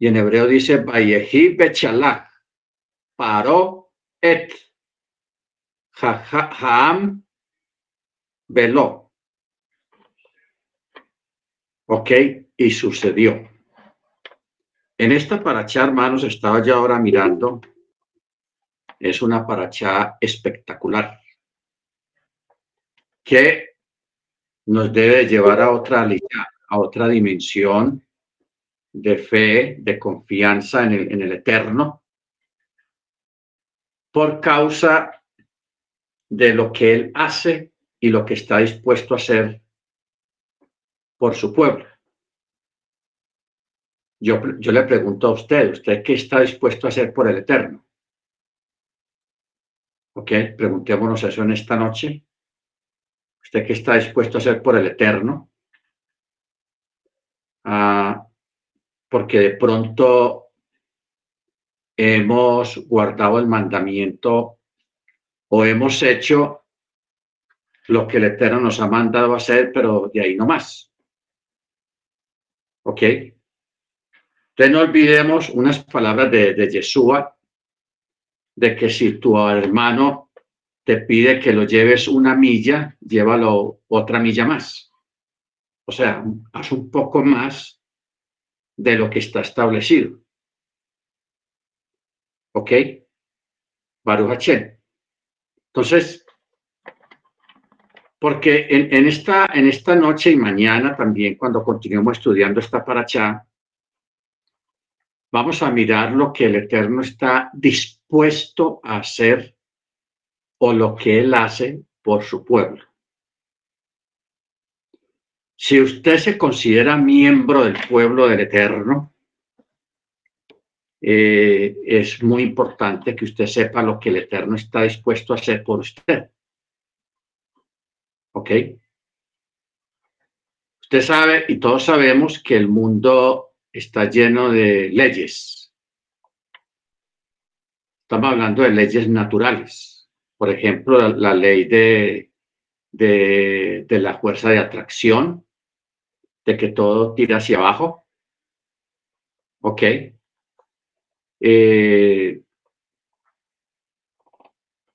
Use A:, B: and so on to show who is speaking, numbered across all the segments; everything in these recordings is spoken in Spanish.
A: Y en hebreo dice, Vayehi Bechalach, paró et Haam veló. Ok, y sucedió. En esta paracha, hermanos, estaba ya ahora mirando. Es una paracha espectacular que nos debe llevar a otra, a otra dimensión de fe, de confianza en el, en el eterno, por causa de lo que Él hace y lo que está dispuesto a hacer por su pueblo. Yo, yo le pregunto a usted, ¿usted qué está dispuesto a hacer por el Eterno? ¿Ok? Preguntémonos eso en esta noche. ¿Usted qué está dispuesto a hacer por el Eterno? Ah, porque de pronto hemos guardado el mandamiento o hemos hecho lo que el Eterno nos ha mandado hacer, pero de ahí no más. ¿Ok? Entonces no olvidemos unas palabras de, de Yeshua, de que si tu hermano te pide que lo lleves una milla, llévalo otra milla más. O sea, haz un poco más de lo que está establecido. ¿Ok? Baruch Entonces, porque en, esta, en esta noche y mañana también, cuando continuemos estudiando esta paracha, vamos a mirar lo que el Eterno está dispuesto a hacer o lo que Él hace por su pueblo. Si usted se considera miembro del pueblo del Eterno, eh, es muy importante que usted sepa lo que el Eterno está dispuesto a hacer por usted. ¿Ok? Usted sabe y todos sabemos que el mundo está lleno de leyes. Estamos hablando de leyes naturales. Por ejemplo, la, ley de, de, de, la fuerza de atracción, de que todo tira hacia abajo. ¿Ok? Eh,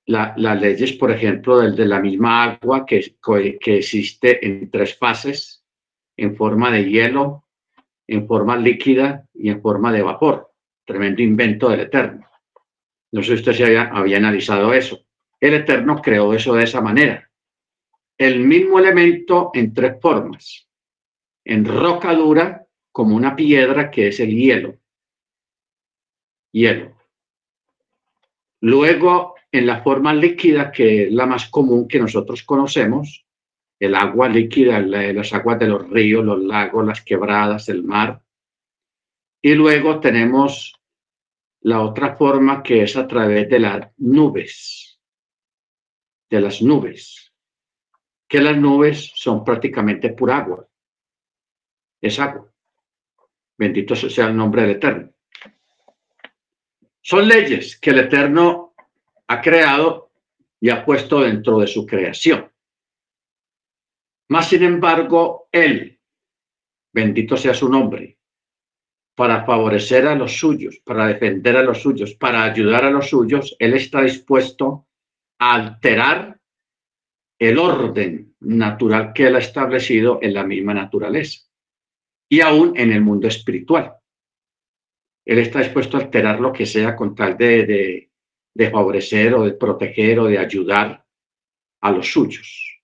A: las leyes, por ejemplo, del, de la misma agua que, que existe en tres fases, en forma de hielo, en forma líquida y en forma de vapor. Tremendo invento del Eterno. No sé si usted se había, había analizado eso. El Eterno creó eso de esa manera. El mismo elemento en tres formas. En roca dura, como una piedra que es el hielo. Hielo. Luego en la forma líquida, que es la más común que nosotros conocemos, el agua líquida, las aguas de los ríos, los lagos, las quebradas, el mar. Y luego tenemos la otra forma que es a través de las nubes, de las nubes, que las nubes son prácticamente pura agua. Es agua. Bendito sea el nombre del Eterno. Son leyes que el Eterno ha creado y ha puesto dentro de su creación. Más sin embargo, Él, bendito sea su nombre, para favorecer a los suyos, para defender a los suyos, para ayudar a los suyos, Él está dispuesto a alterar el orden natural que Él ha establecido en la misma naturaleza y aún en el mundo espiritual. Él está dispuesto a alterar lo que sea con tal de, favorecer o de proteger o de ayudar a los suyos.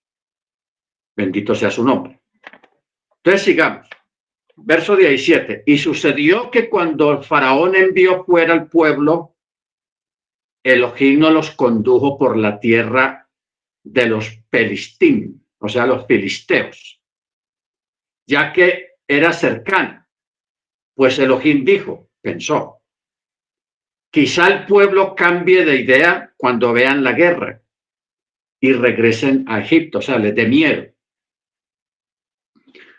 A: Bendito sea su nombre. Entonces sigamos. Verso 17. Y sucedió que cuando el faraón envió fuera al pueblo, Elohim no los condujo por la tierra de los pelistín, o sea, los filisteos, ya que era cercano. Pues Elohim dijo, pensó, Quizá el pueblo cambie de idea cuando vean la guerra y regresen a Egipto, o sea, les dé miedo.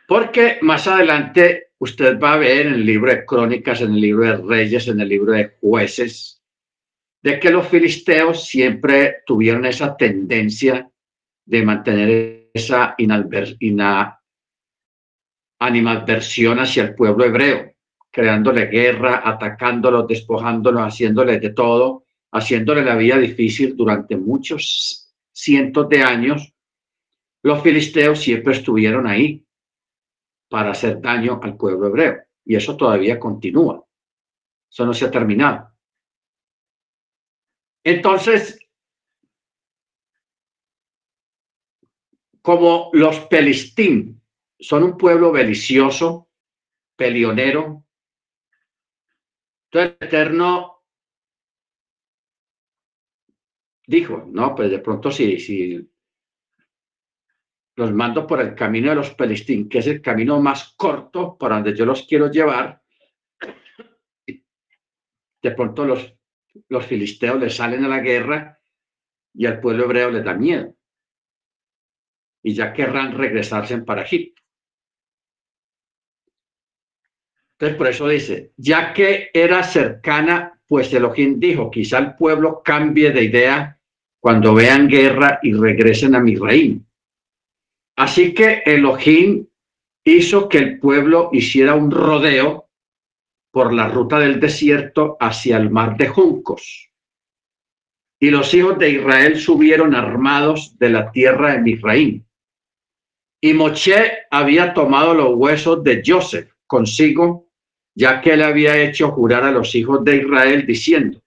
A: Porque más adelante usted va a ver en el libro de Crónicas, en el libro de Reyes, en el libro de Jueces, de que los filisteos siempre tuvieron esa tendencia de mantener esa animadversión hacia el pueblo hebreo creándole guerra, atacándolos, despojándolos, haciéndole de todo, haciéndole la vida difícil durante muchos cientos de años, los filisteos siempre estuvieron ahí para hacer daño al pueblo hebreo. Y eso todavía continúa. Eso no se ha terminado. Entonces, como los Pelistín son un pueblo belicioso, pelionero, entonces el Eterno dijo, no, pues de pronto si, si los mando por el camino de los Pelistín, que es el camino más corto para donde yo los quiero llevar, de pronto los, los filisteos les salen a la guerra y al pueblo hebreo les da miedo. Y ya querrán regresarse para Egipto. Entonces, por eso dice, ya que era cercana, pues Elohim dijo, quizá el pueblo cambie de idea cuando vean guerra y regresen a mi reino. Así que Elohim hizo que el pueblo hiciera un rodeo por la ruta del desierto hacia el mar de juncos. Y los hijos de Israel subieron armados de la tierra de Misraim. Y Moche había tomado los huesos de Joseph consigo, ya que él había hecho jurar a los hijos de Israel diciendo,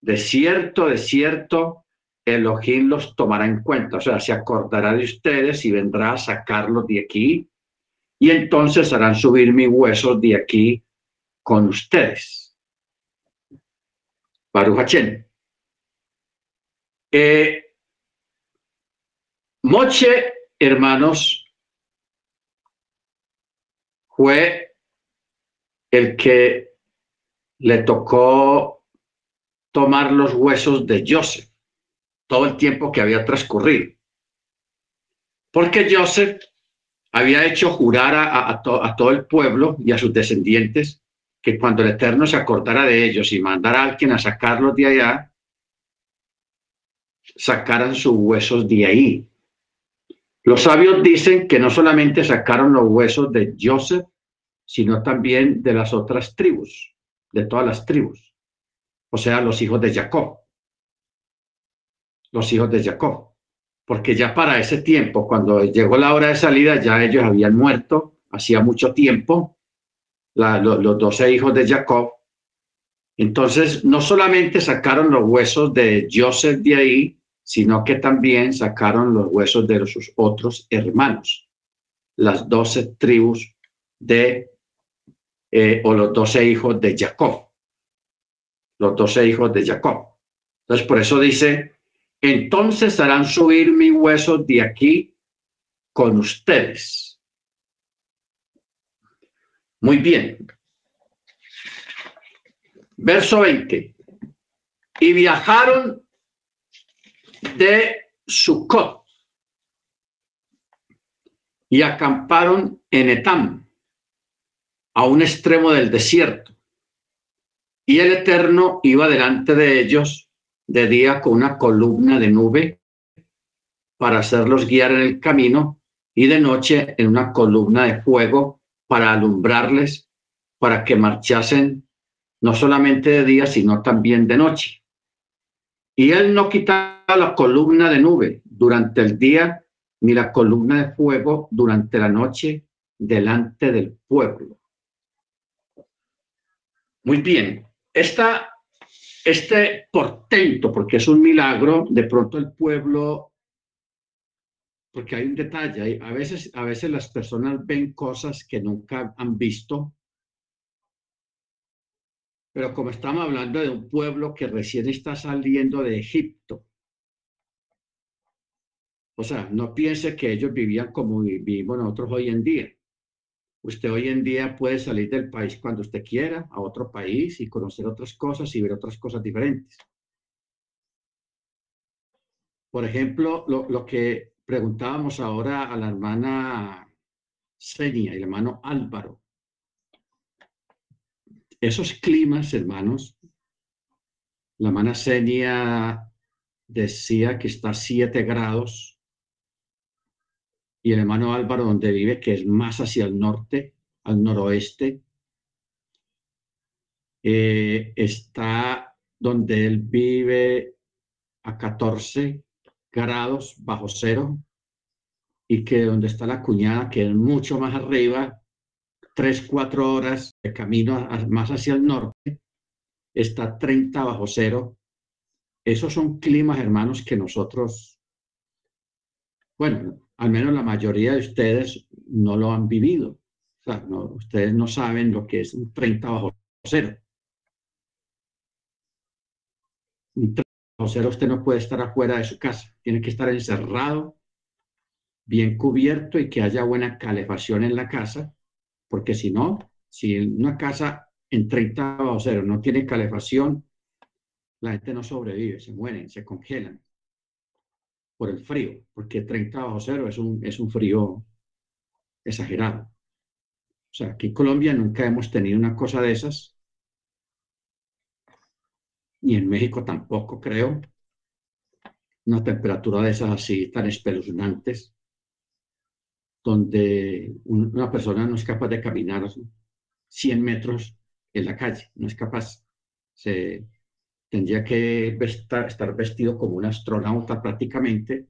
A: de cierto, de cierto, Elohim los tomará en cuenta, o sea, se acordará de ustedes y vendrá a sacarlos de aquí y entonces harán subir mis huesos de aquí con ustedes. Baruch eh, Moche, hermanos, fue el que le tocó tomar los huesos de Joseph todo el tiempo que había transcurrido. Porque Joseph había hecho jurar a, todo el pueblo y a sus descendientes que cuando el Eterno se acordara de ellos y mandara a alguien a sacarlos de allá, sacaran sus huesos de ahí. Los sabios dicen que no solamente sacaron los huesos de Joseph, sino también de las otras tribus, de todas las tribus, o sea, los hijos de Jacob. Los hijos de Jacob, porque ya para ese tiempo, cuando llegó la hora de salida, ya ellos habían muerto hacía mucho tiempo, los doce hijos de Jacob. Entonces, no solamente sacaron los huesos de Joseph de ahí, sino que también sacaron los huesos de sus otros hermanos, las doce tribus de, eh, o los doce hijos de Jacob, los doce hijos de Jacob. Entonces, por eso dice, entonces harán subir mi hueso de aquí con ustedes. Muy bien. Verso 20. Y viajaron de Sucot y acamparon en Etam, a un extremo del desierto. Y el Eterno iba delante de ellos de día con una columna de nube para hacerlos guiar en el camino y de noche en una columna de fuego para alumbrarles, para que marchasen no solamente de día, sino también de noche. Y él no quitaba la columna de nube durante el día, ni la columna de fuego durante la noche delante del pueblo. Muy bien, este portento, porque es un milagro, de pronto el pueblo, porque hay un detalle, a veces, a veces las personas ven cosas que nunca han visto, pero como estamos hablando de un pueblo que recién está saliendo de Egipto, o sea, no piense que ellos vivían como vivimos nosotros hoy en día. Usted hoy en día puede salir del país cuando usted quiera, a otro país y conocer otras cosas y ver otras cosas diferentes. Por ejemplo, lo, que preguntábamos ahora a la hermana Senia y el hermano Álvaro. Esos climas, hermanos, la hermana Senia decía que está a 7 grados y el hermano Álvaro donde vive, que es más hacia el norte, al noroeste, eh, está donde él vive a 14 grados bajo cero y que donde está la cuñada, que es mucho más arriba, tres, cuatro horas de camino más hacia el norte, está 30 bajo cero. Esos son climas, hermanos, que nosotros, bueno, al menos la mayoría de ustedes no lo han vivido. O sea, ustedes no saben lo que es un 30 bajo cero. Un 30 bajo cero usted no puede estar afuera de su casa, tiene que estar encerrado, bien cubierto y que haya buena calefacción en la casa, porque si no, si una casa en 30 bajo cero no tiene calefacción, la gente no sobrevive, se mueren, se congelan por el frío, porque 30 bajo cero es un, es un frío exagerado. O sea, aquí en Colombia nunca hemos tenido una cosa de esas, ni en México tampoco, creo, una temperatura de esas así tan espeluznantes, donde una persona no es capaz de caminar 100 metros en la calle, no es capaz. Se, tendría que estar vestido como un astronauta prácticamente.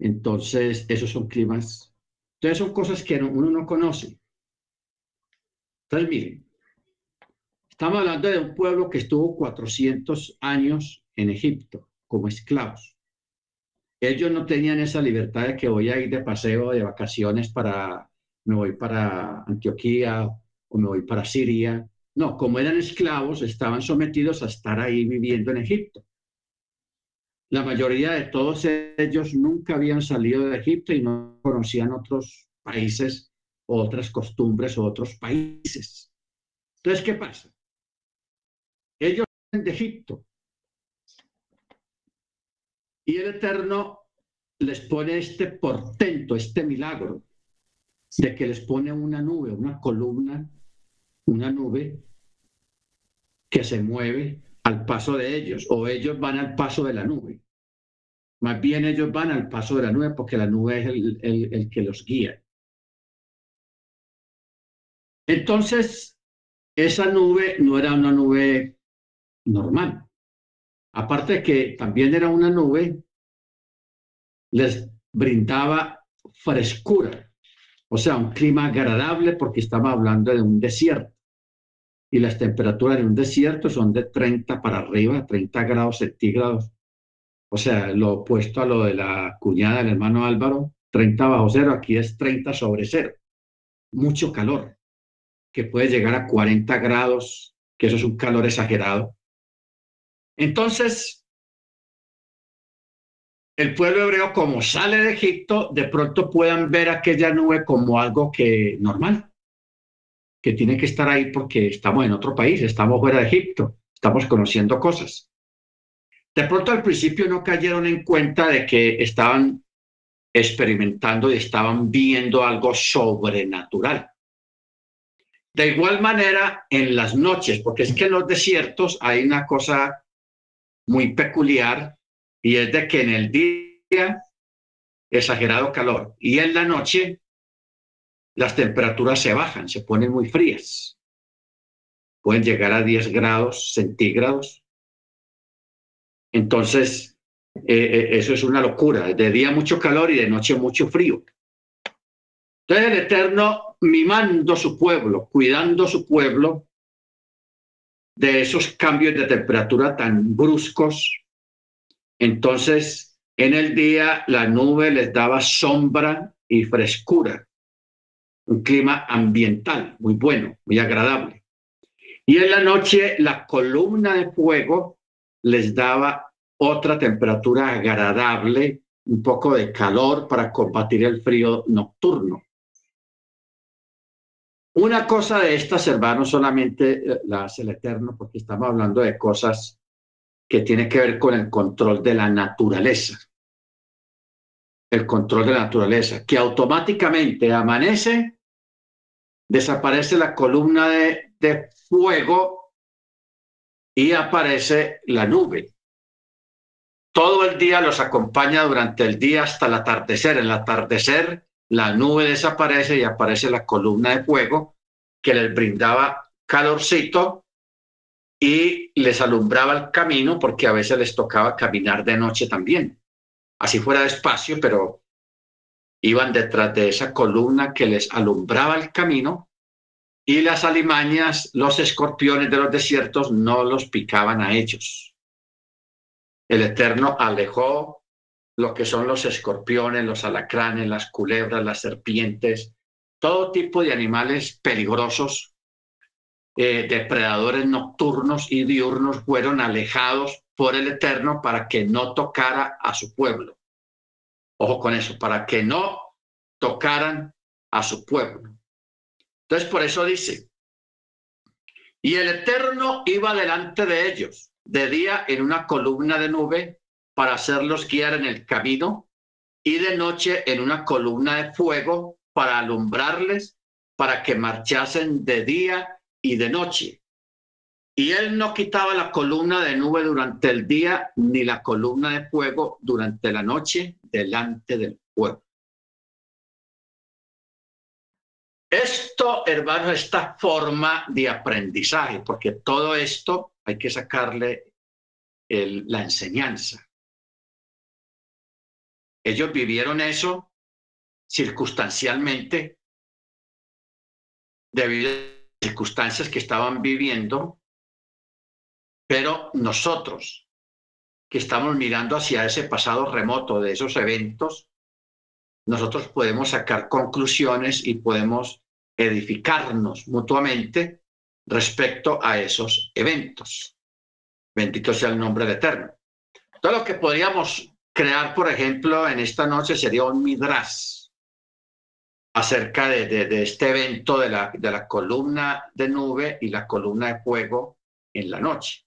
A: Entonces, esos son climas. Entonces, son cosas que uno no conoce. Entonces, miren, estamos hablando de un pueblo que estuvo 400 años en Egipto como esclavos. Ellos no tenían esa libertad de que voy a ir de paseo, de vacaciones para, me voy para Antioquía o me voy para Siria no, como eran esclavos, estaban sometidos a estar ahí viviendo en Egipto. La mayoría de todos ellos nunca habían salido de Egipto y no conocían otros países, otras costumbres o otros países. Entonces, ¿qué pasa? Ellos de Egipto y el Eterno les pone este portento, este milagro, de que les pone una nube, una columna una nube que se mueve al paso de ellos o ellos van al paso de la nube. Más bien ellos van al paso de la nube porque la nube es el, que los guía. Entonces, esa nube no era una nube normal. Aparte de que también era una nube, les brindaba frescura, o sea, un clima agradable porque estamos hablando de un desierto y las temperaturas en un desierto son de 30 para arriba, 30 grados centígrados. O sea, lo opuesto a lo de la cuñada del hermano Álvaro, 30 bajo cero, aquí es 30 sobre cero. Mucho calor, que puede llegar a 40 grados, que eso es un calor exagerado. Entonces, el pueblo hebreo, como sale de Egipto, de pronto puedan ver aquella nube como algo que normal que tiene que estar ahí porque estamos en otro país, estamos fuera de Egipto, estamos conociendo cosas. De pronto al principio no cayeron en cuenta de que estaban experimentando y estaban viendo algo sobrenatural. De igual manera, en las noches, porque es que en los desiertos hay una cosa muy peculiar y es de que en el día exagerado calor y en la noche las temperaturas se bajan, se ponen muy frías. Pueden llegar a 10 grados centígrados. Entonces, eh, eh, eso es una locura. De día mucho calor y de noche mucho frío. Entonces el Eterno mimando su pueblo, cuidando su pueblo de esos cambios de temperatura tan bruscos. Entonces, en el día la nube les daba sombra y frescura un clima ambiental muy bueno, muy agradable. Y en la noche la columna de fuego les daba otra temperatura agradable, un poco de calor para combatir el frío nocturno. Una cosa de estas, hermanos, solamente eh, la hace el Eterno, porque estamos hablando de cosas que tienen que ver con el control de la naturaleza. El control de la naturaleza, que automáticamente amanece desaparece la columna de, fuego y aparece la nube. Todo el día los acompaña durante el día hasta el atardecer. En el atardecer la nube desaparece y aparece la columna de fuego que les brindaba calorcito y les alumbraba el camino porque a veces les tocaba caminar de noche también. Así fuera despacio, pero iban detrás de esa columna que les alumbraba el camino y las alimañas, los escorpiones de los desiertos no los picaban a ellos. El Eterno alejó lo que son los escorpiones, los alacranes, las culebras, las serpientes, todo tipo de animales peligrosos, eh, depredadores nocturnos y diurnos fueron alejados por el Eterno para que no tocara a su pueblo. Ojo con eso, para que no tocaran a su pueblo. Entonces, por eso dice, y el Eterno iba delante de ellos, de día en una columna de nube para hacerlos guiar en el camino, y de noche en una columna de fuego para alumbrarles, para que marchasen de día y de noche. Y él no quitaba la columna de nube durante el día, ni la columna de fuego durante la noche delante del pueblo. Esto, hermano, esta forma de aprendizaje, porque todo esto hay que sacarle la enseñanza. Ellos vivieron eso circunstancialmente, debido circunstancias que estaban viviendo, pero nosotros que estamos mirando hacia ese pasado remoto de esos eventos, nosotros podemos sacar conclusiones y podemos edificarnos mutuamente respecto a esos eventos. Bendito sea el nombre de Eterno. Todo lo que podríamos crear, por ejemplo, en esta noche sería un midras acerca de, este evento de la, columna de nube y la columna de fuego en la noche,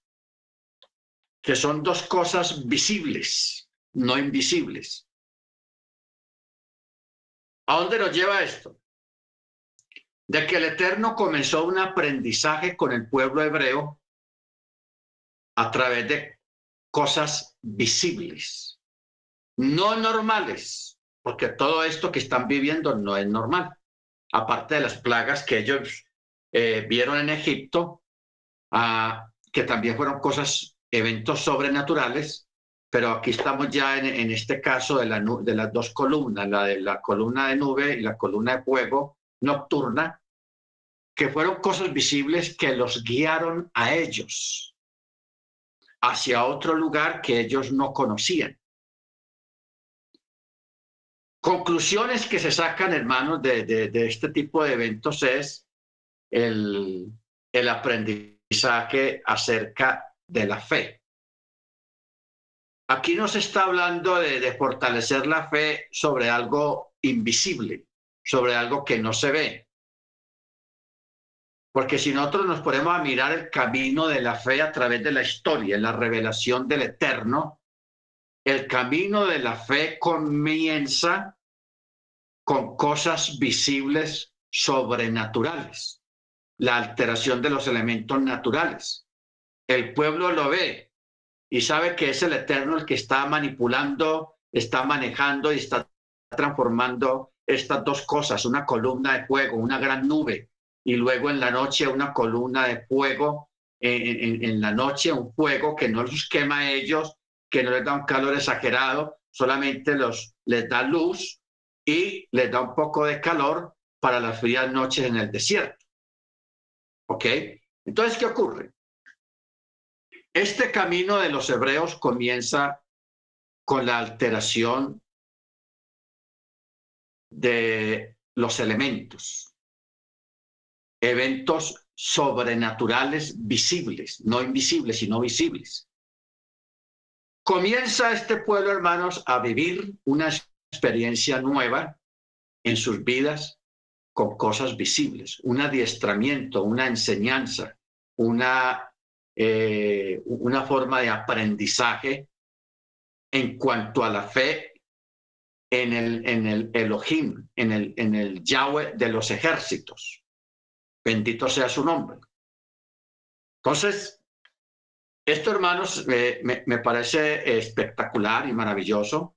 A: que son dos cosas visibles, no invisibles. ¿A dónde nos lleva esto? de que el Eterno comenzó un aprendizaje con el pueblo hebreo a través de cosas visibles, no normales, porque todo esto que están viviendo no es normal, aparte de las plagas que ellos eh, vieron en Egipto, ah, que también fueron cosas, eventos sobrenaturales, pero aquí estamos ya en, este caso de, de las dos columnas, la de la columna de nube y la columna de fuego, nocturna, que fueron cosas visibles que los guiaron a ellos hacia otro lugar que ellos no conocían. Conclusiones que se sacan, hermanos, de, de, este tipo de eventos es el, el aprendizaje acerca de la fe. Aquí no se está hablando de, de fortalecer la fe sobre algo invisible, sobre algo que no se ve. Porque si nosotros nos ponemos a mirar el camino de la fe a través de la historia, la revelación del eterno, el camino de la fe comienza con cosas visibles sobrenaturales, la alteración de los elementos naturales. El pueblo lo ve y sabe que es el eterno el que está manipulando, está manejando y está transformando estas dos cosas, una columna de fuego, una gran nube, y luego en la noche una columna de fuego, en, la noche un fuego que no los quema a ellos, que no les da un calor exagerado, solamente los, les da luz y les da un poco de calor para las frías noches en el desierto. ¿Ok? Entonces, ¿qué ocurre? Este camino de los hebreos comienza con la alteración de los elementos, eventos sobrenaturales visibles, no invisibles, sino visibles. Comienza este pueblo, hermanos, a vivir una experiencia nueva en sus vidas con cosas visibles, un adiestramiento, una enseñanza, una, eh, una forma de aprendizaje en cuanto a la fe en el, en el Elohim, en el, en el Yahweh de los ejércitos. Bendito sea su nombre. Entonces, esto, hermanos, me, parece espectacular y maravilloso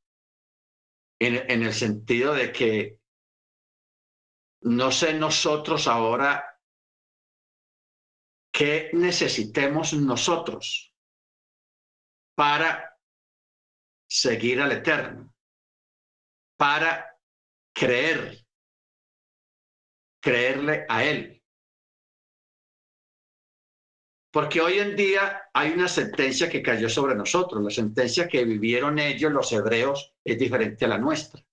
A: en, el sentido de que no sé nosotros ahora ¿Qué necesitemos nosotros para seguir al Eterno? Para creer, creerle a Él. Porque hoy en día hay una sentencia que cayó sobre nosotros. La sentencia que vivieron ellos, los hebreos, es diferente a la nuestra.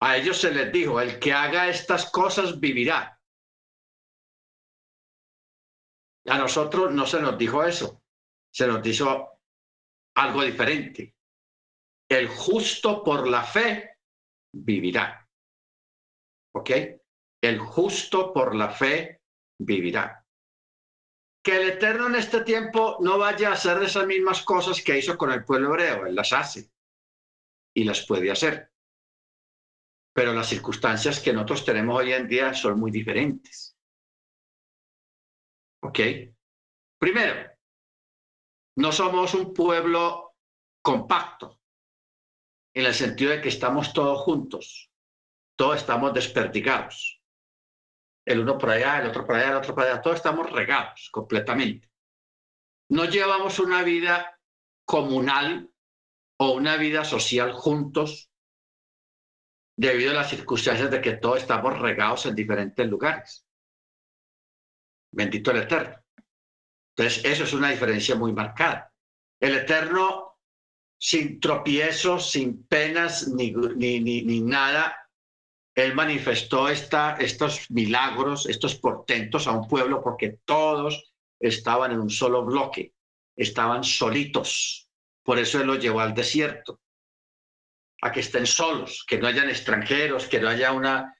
A: A ellos se les dijo, el que haga estas cosas vivirá. A nosotros no se nos dijo eso, se nos dijo algo diferente. El justo por la fe vivirá. ¿Ok? El justo por la fe vivirá. Que el Eterno en este tiempo no vaya a hacer esas mismas cosas que hizo con el pueblo hebreo, Él las hace y las puede hacer pero las circunstancias que nosotros tenemos hoy en día son muy diferentes. ¿Ok? Primero, no somos un pueblo compacto, en el sentido de que estamos todos juntos, todos estamos desperdigados. El uno por allá, el otro por allá, el otro por allá, todos estamos regados completamente. No llevamos una vida comunal o una vida social juntos debido a las circunstancias de que todos estamos regados en diferentes lugares. Bendito el Eterno. Entonces, eso es una diferencia muy marcada. El Eterno, sin tropiezos, sin penas, ni, ni, ni, nada, Él manifestó estos milagros, estos portentos a un pueblo porque todos estaban en un solo bloque, estaban solitos. Por eso Él los llevó al desierto a que estén solos, que no hayan extranjeros, que no haya una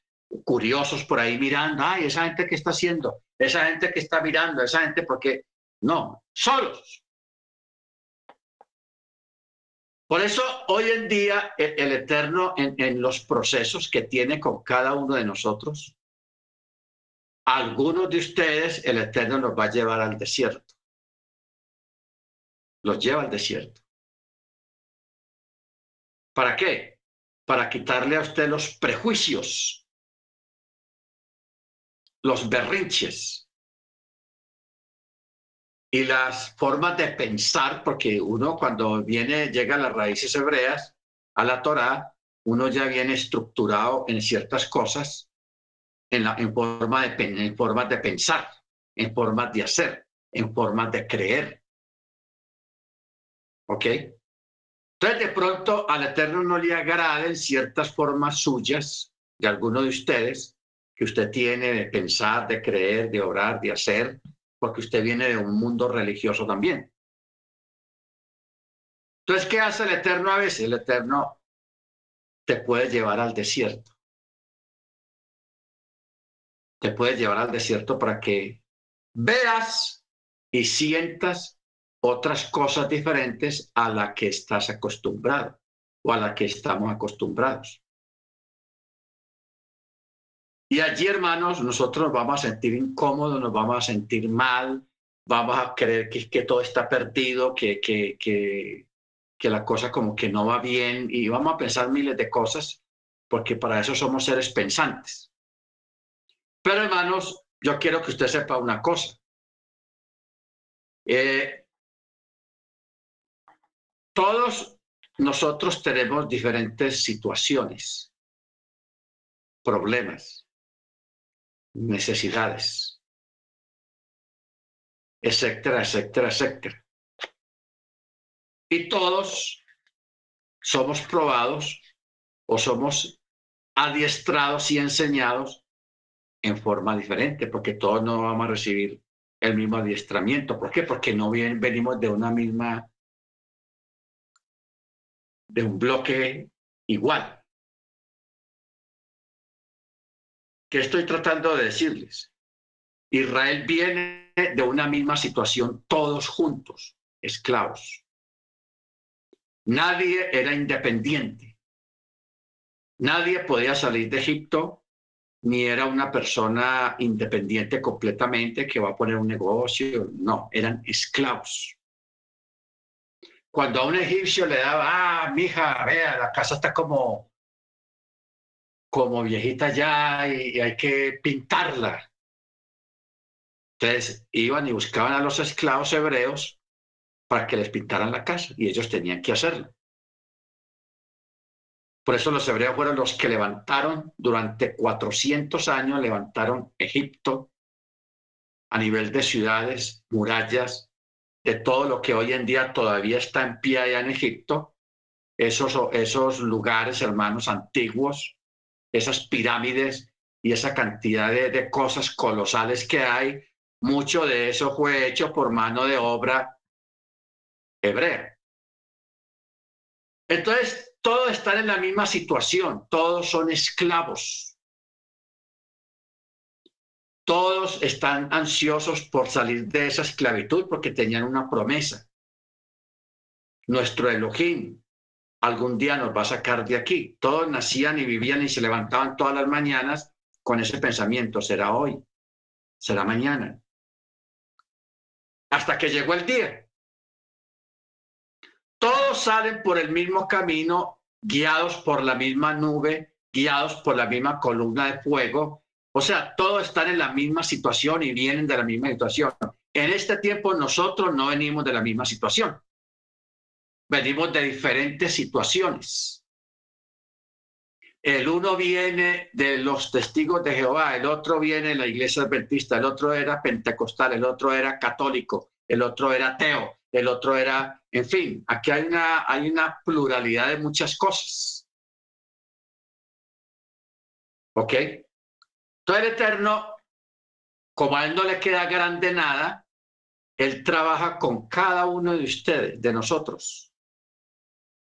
A: curiosos por ahí mirando, ay, esa gente que está haciendo, esa gente que está mirando, esa gente porque no, solos. Por eso hoy en día el, Eterno en, en los procesos que tiene con cada uno de nosotros, algunos de ustedes el Eterno los va a llevar al desierto. Los lleva al desierto. ¿Para qué? Para quitarle a usted los prejuicios, los berrinches y las formas de pensar, porque uno cuando viene, llega a las raíces hebreas, a la Torá, uno ya viene estructurado en ciertas cosas, en, la, en, forma de, en formas de pensar, en formas de hacer, en formas de creer. ¿Ok? Entonces, de pronto al Eterno no le agraden ciertas formas suyas de alguno de ustedes que usted tiene de pensar, de creer, de orar, de hacer, porque usted viene de un mundo religioso también. Entonces, ¿qué hace el Eterno a veces? El Eterno te puede llevar al desierto. Te puede llevar al desierto para que veas y sientas otras cosas diferentes a la que estás acostumbrado o a la que estamos acostumbrados. Y allí, hermanos, nosotros nos vamos a sentir incómodos, nos vamos a sentir mal, vamos a creer que, que todo está perdido, que, que, que, que la cosa como que no va bien y vamos a pensar miles de cosas porque para eso somos seres pensantes. Pero, hermanos, yo quiero que usted sepa una cosa. Eh, todos nosotros tenemos diferentes situaciones, problemas, necesidades, etcétera, etcétera, etcétera. Y todos somos probados o somos adiestrados y enseñados en forma diferente, porque todos no vamos a recibir el mismo adiestramiento. ¿Por qué? Porque no venimos de una misma de un bloque igual. ¿Qué estoy tratando de decirles? Israel viene de una misma situación, todos juntos, esclavos. Nadie era independiente. Nadie podía salir de Egipto, ni era una persona independiente completamente que va a poner un negocio. No, eran esclavos cuando a un egipcio le daba, ah, mija, vea, la casa está como, como viejita ya y, hay que pintarla. Entonces iban y buscaban a los esclavos hebreos para que les pintaran la casa y ellos tenían que hacerlo. Por eso los hebreos fueron los que levantaron durante 400 años, levantaron Egipto a nivel de ciudades, murallas, de todo lo que hoy en día todavía está en pie allá en Egipto, esos, esos lugares, hermanos, antiguos, esas pirámides y esa cantidad de, cosas colosales que hay, mucho de eso fue hecho por mano de obra hebrea. Entonces, todos están en la misma situación, todos son esclavos. Todos están ansiosos por salir de esa esclavitud porque tenían una promesa. Nuestro Elohim algún día nos va a sacar de aquí. Todos nacían y vivían y se levantaban todas las mañanas con ese pensamiento, será hoy, será mañana. Hasta que llegó el día. Todos salen por el mismo camino guiados por la misma nube, guiados por la misma columna de fuego. O sea, todos están en la misma situación y vienen de la misma situación. En este tiempo nosotros no venimos de la misma situación. Venimos de diferentes situaciones. El uno viene de los testigos de Jehová, el otro viene de la iglesia adventista, el otro era pentecostal, el otro era católico, el otro era ateo, el otro era, en fin, aquí hay una, hay una pluralidad de muchas cosas. ¿Ok? Todo el Eterno, como a él no le queda grande nada, él trabaja con cada uno de ustedes, de nosotros,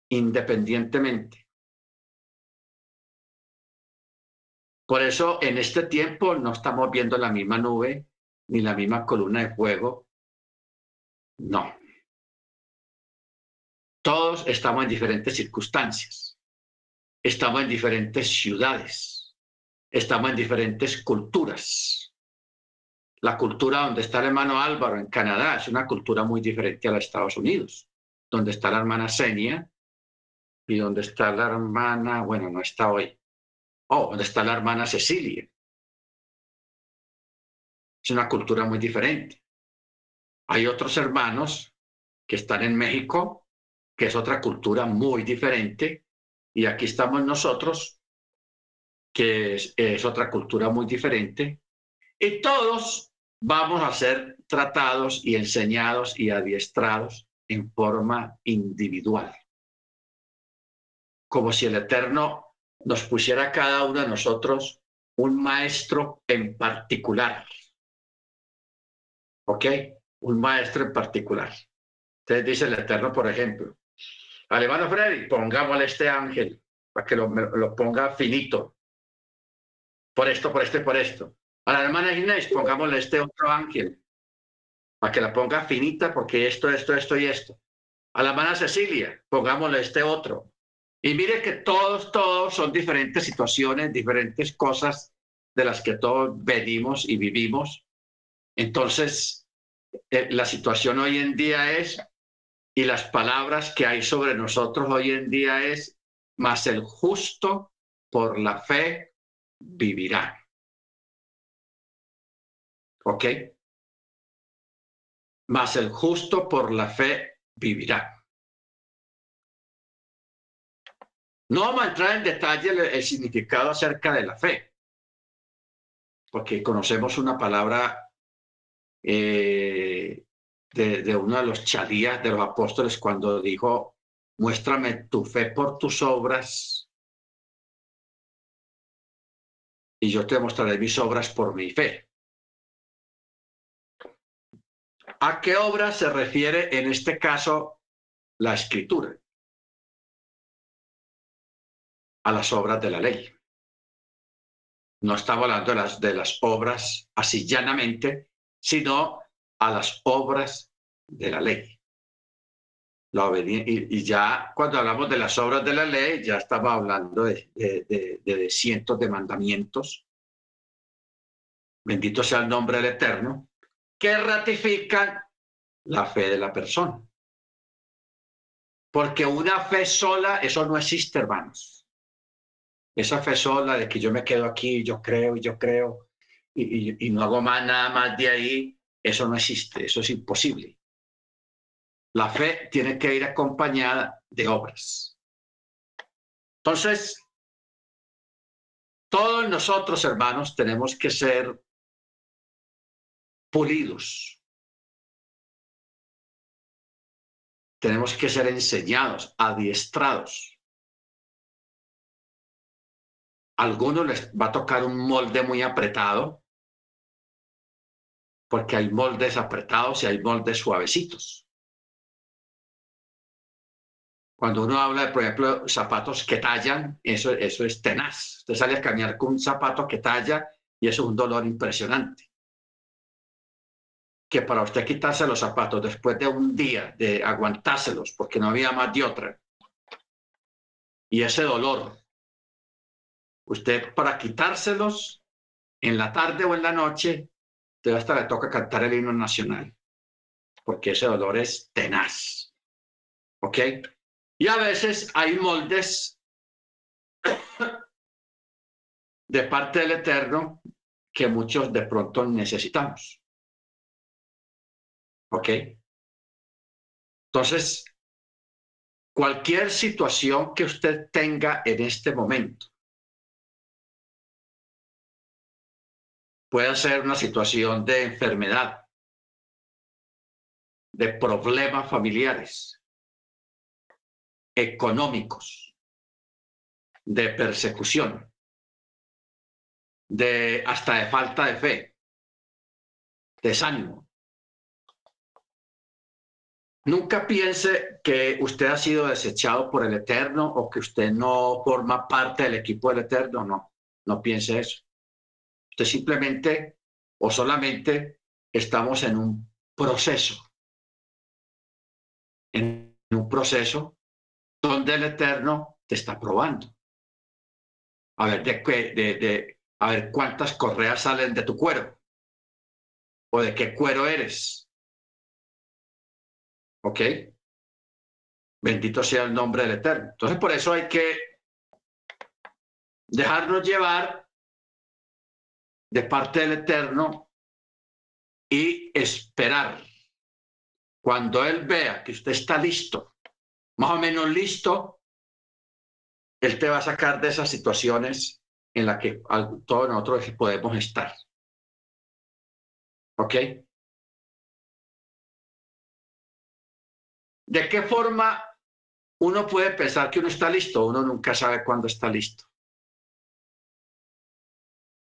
A: independientemente. Por eso en este tiempo no estamos viendo la misma nube ni la misma columna de fuego. No. Todos estamos en diferentes circunstancias, estamos en diferentes ciudades, estamos en diferentes culturas. La cultura donde está el hermano Álvaro en Canadá es una cultura muy diferente a la de Estados Unidos, donde está la hermana Senia y donde está la hermana, bueno, no está hoy, oh, donde está la hermana Cecilia. Es una cultura muy diferente. Hay otros hermanos que están en México que es otra cultura muy diferente, y aquí estamos nosotros, que es, otra cultura muy diferente, y todos vamos a ser tratados y enseñados y adiestrados en forma individual, como si el Eterno nos pusiera cada uno de nosotros un maestro en particular. ¿Ok? Un maestro en particular. Entonces dice el Eterno, por ejemplo, al hermano Freddy, pongámosle este ángel para que lo, ponga finito. Por esto, por esto por esto. A la hermana Inés, pongámosle este otro ángel para que la ponga finita porque esto, esto, esto y esto. A la hermana Cecilia, pongámosle este otro. Y mire que todos, todos son diferentes situaciones, diferentes cosas de las que todos venimos y vivimos. Entonces, eh, la situación hoy en día es y las palabras que hay sobre nosotros hoy en día es, más el justo por la fe vivirá. ¿Ok? Más el justo por la fe vivirá. No vamos a entrar en detalle el, significado acerca de la fe, porque conocemos una palabra eh, de, uno de los chalías de los apóstoles cuando dijo, muéstrame tu fe por tus obras y yo te mostraré mis obras por mi fe. ¿A qué obra se refiere en este caso la escritura? A las obras de la ley. No estaba hablando de las, de obras así llanamente, sino a las obras de la ley. y, ya cuando hablamos de las obras de la ley, ya estaba hablando de, de, cientos de mandamientos. Bendito sea el nombre del Eterno, que ratifican la fe de la persona. Porque una fe sola, eso no existe, hermanos. Esa fe sola de que yo me quedo aquí, yo creo y yo creo, y, no hago más nada más de ahí, eso no existe, eso es imposible. La fe tiene que ir acompañada de obras. Entonces, todos nosotros, hermanos, tenemos que ser pulidos. Tenemos que ser enseñados, adiestrados. Algunos les va a tocar un molde muy apretado, porque hay moldes apretados y hay moldes suavecitos. Cuando uno habla de, por ejemplo, zapatos que tallan, eso, eso es tenaz. Usted sale a caminar con un zapato que talla y eso es un dolor impresionante. Que para usted quitarse los zapatos después de un día de aguantárselos porque no había más de otra, y ese dolor, usted para quitárselos en la tarde o en la noche, usted hasta le toca cantar el himno nacional, porque ese dolor es tenaz. ¿Ok? Y a veces hay moldes de parte del Eterno que muchos de pronto necesitamos. ¿Ok? Entonces, cualquier situación que usted tenga en este momento, puede ser una situación de enfermedad, de problemas familiares, económicos, de persecución, de hasta de falta de fe, desánimo. Nunca piense que usted ha sido desechado por el Eterno o que usted no forma parte del equipo del Eterno. No, no piense eso. Simplemente o solamente estamos en un proceso. En un proceso donde el Eterno te está probando. A ver, de, de, de, a ver cuántas correas salen de tu cuero o de qué cuero eres. ¿Ok? Bendito sea el nombre del Eterno. Entonces, por eso hay que dejarnos llevar de parte del Eterno y esperar. Cuando Él vea que usted está listo más o menos listo, Él te va a sacar de esas situaciones en las que todos nosotros podemos estar. ¿Ok? ¿De qué forma uno puede pensar que uno está listo? Uno nunca sabe cuándo está listo.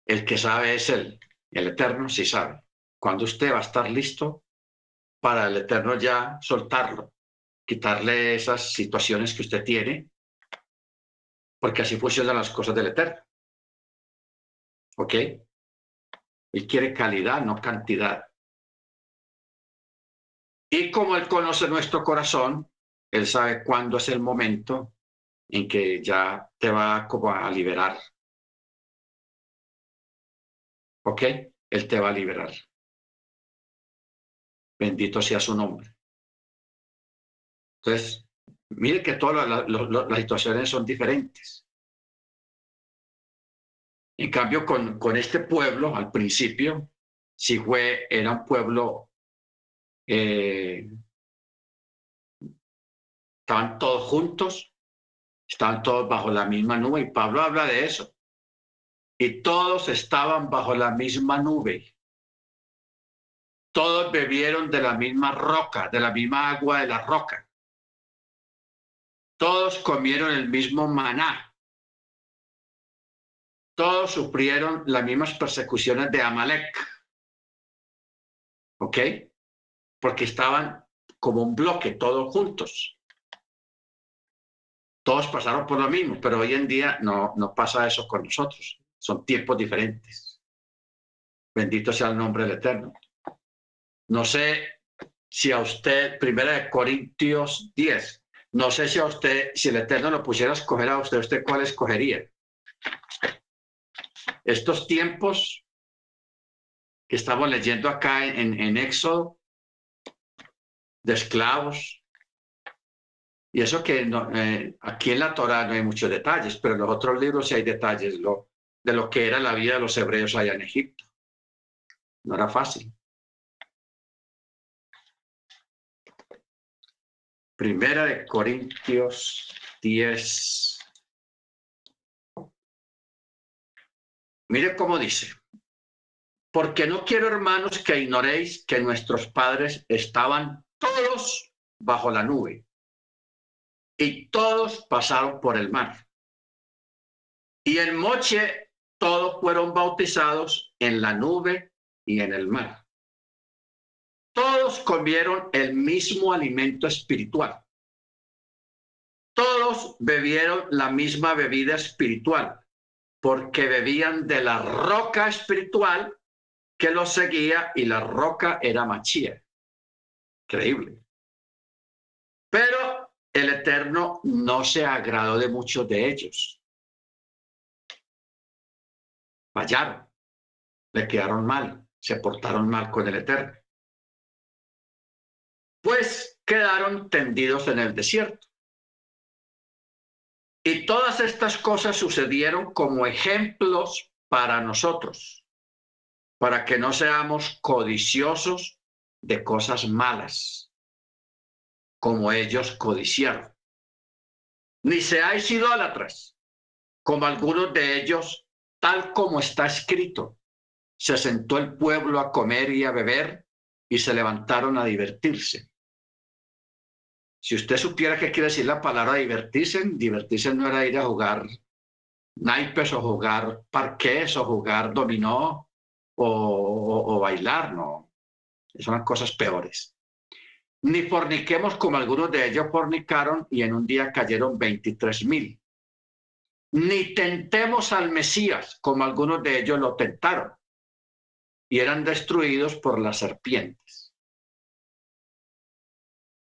A: El que sabe es él, el Eterno sí sabe. Cuando usted va a estar listo para el Eterno ya soltarlo quitarle esas situaciones que usted tiene, porque así funcionan las cosas del Eterno. ¿Ok? Él quiere calidad, no cantidad. Y como Él conoce nuestro corazón, Él sabe cuándo es el momento en que ya te va como a liberar. ¿Ok? Él te va a liberar. Bendito sea su nombre. Entonces, mire que todas las situaciones son diferentes. En cambio, con, con, este pueblo, al principio, sí fue, era un pueblo, eh, estaban todos juntos, estaban todos bajo la misma nube, y Pablo habla de eso. Y todos estaban bajo la misma nube. Todos bebieron de la misma roca, de la misma agua de la roca. Todos comieron el mismo maná. Todos sufrieron las mismas persecuciones de Amalek. ¿Ok? Porque estaban como un bloque, todos juntos. Todos pasaron por lo mismo, pero hoy en día no, no pasa eso con nosotros. Son tiempos diferentes. Bendito sea el nombre del Eterno. No sé si a usted, primera de Corintios 10, no sé si a usted, si el Eterno lo pusiera a escoger a usted, ¿usted cuál escogería? Estos tiempos que estamos leyendo acá en, en Éxodo, de esclavos, y eso que eh, aquí en la Torah no hay muchos detalles, pero en los otros libros sí hay detalles lo, de lo que era la vida de los hebreos allá en Egipto. no era fácil. Primera de Corintios 10. Mire cómo dice. Porque no quiero, hermanos, que ignoréis que nuestros padres estaban todos bajo la nube y todos pasaron por el mar. Y en Moche todos fueron bautizados en la nube y en el mar. Todos comieron el mismo alimento espiritual. Todos bebieron la misma bebida espiritual, porque bebían de la roca espiritual que los seguía y la roca era Machía. Increíble. Pero el Eterno no se agradó de muchos de ellos. Fallaron, le quedaron mal, se portaron mal con el Eterno pues quedaron tendidos en el desierto. Y todas estas cosas sucedieron como ejemplos para nosotros, para que no seamos codiciosos de cosas malas, como ellos codiciaron. Ni seáis idólatras, como algunos de ellos, tal como está escrito. Se sentó el pueblo a comer y a beber y se levantaron a divertirse. Si usted supiera qué quiere decir la palabra divertirse, divertirse no era ir a jugar naipes o jugar parques o jugar dominó o, bailar, no. Son cosas peores. Ni forniquemos como algunos de ellos fornicaron y en un día cayeron 23 mil. Ni tentemos al Mesías como algunos de ellos lo tentaron y eran destruidos por las serpientes.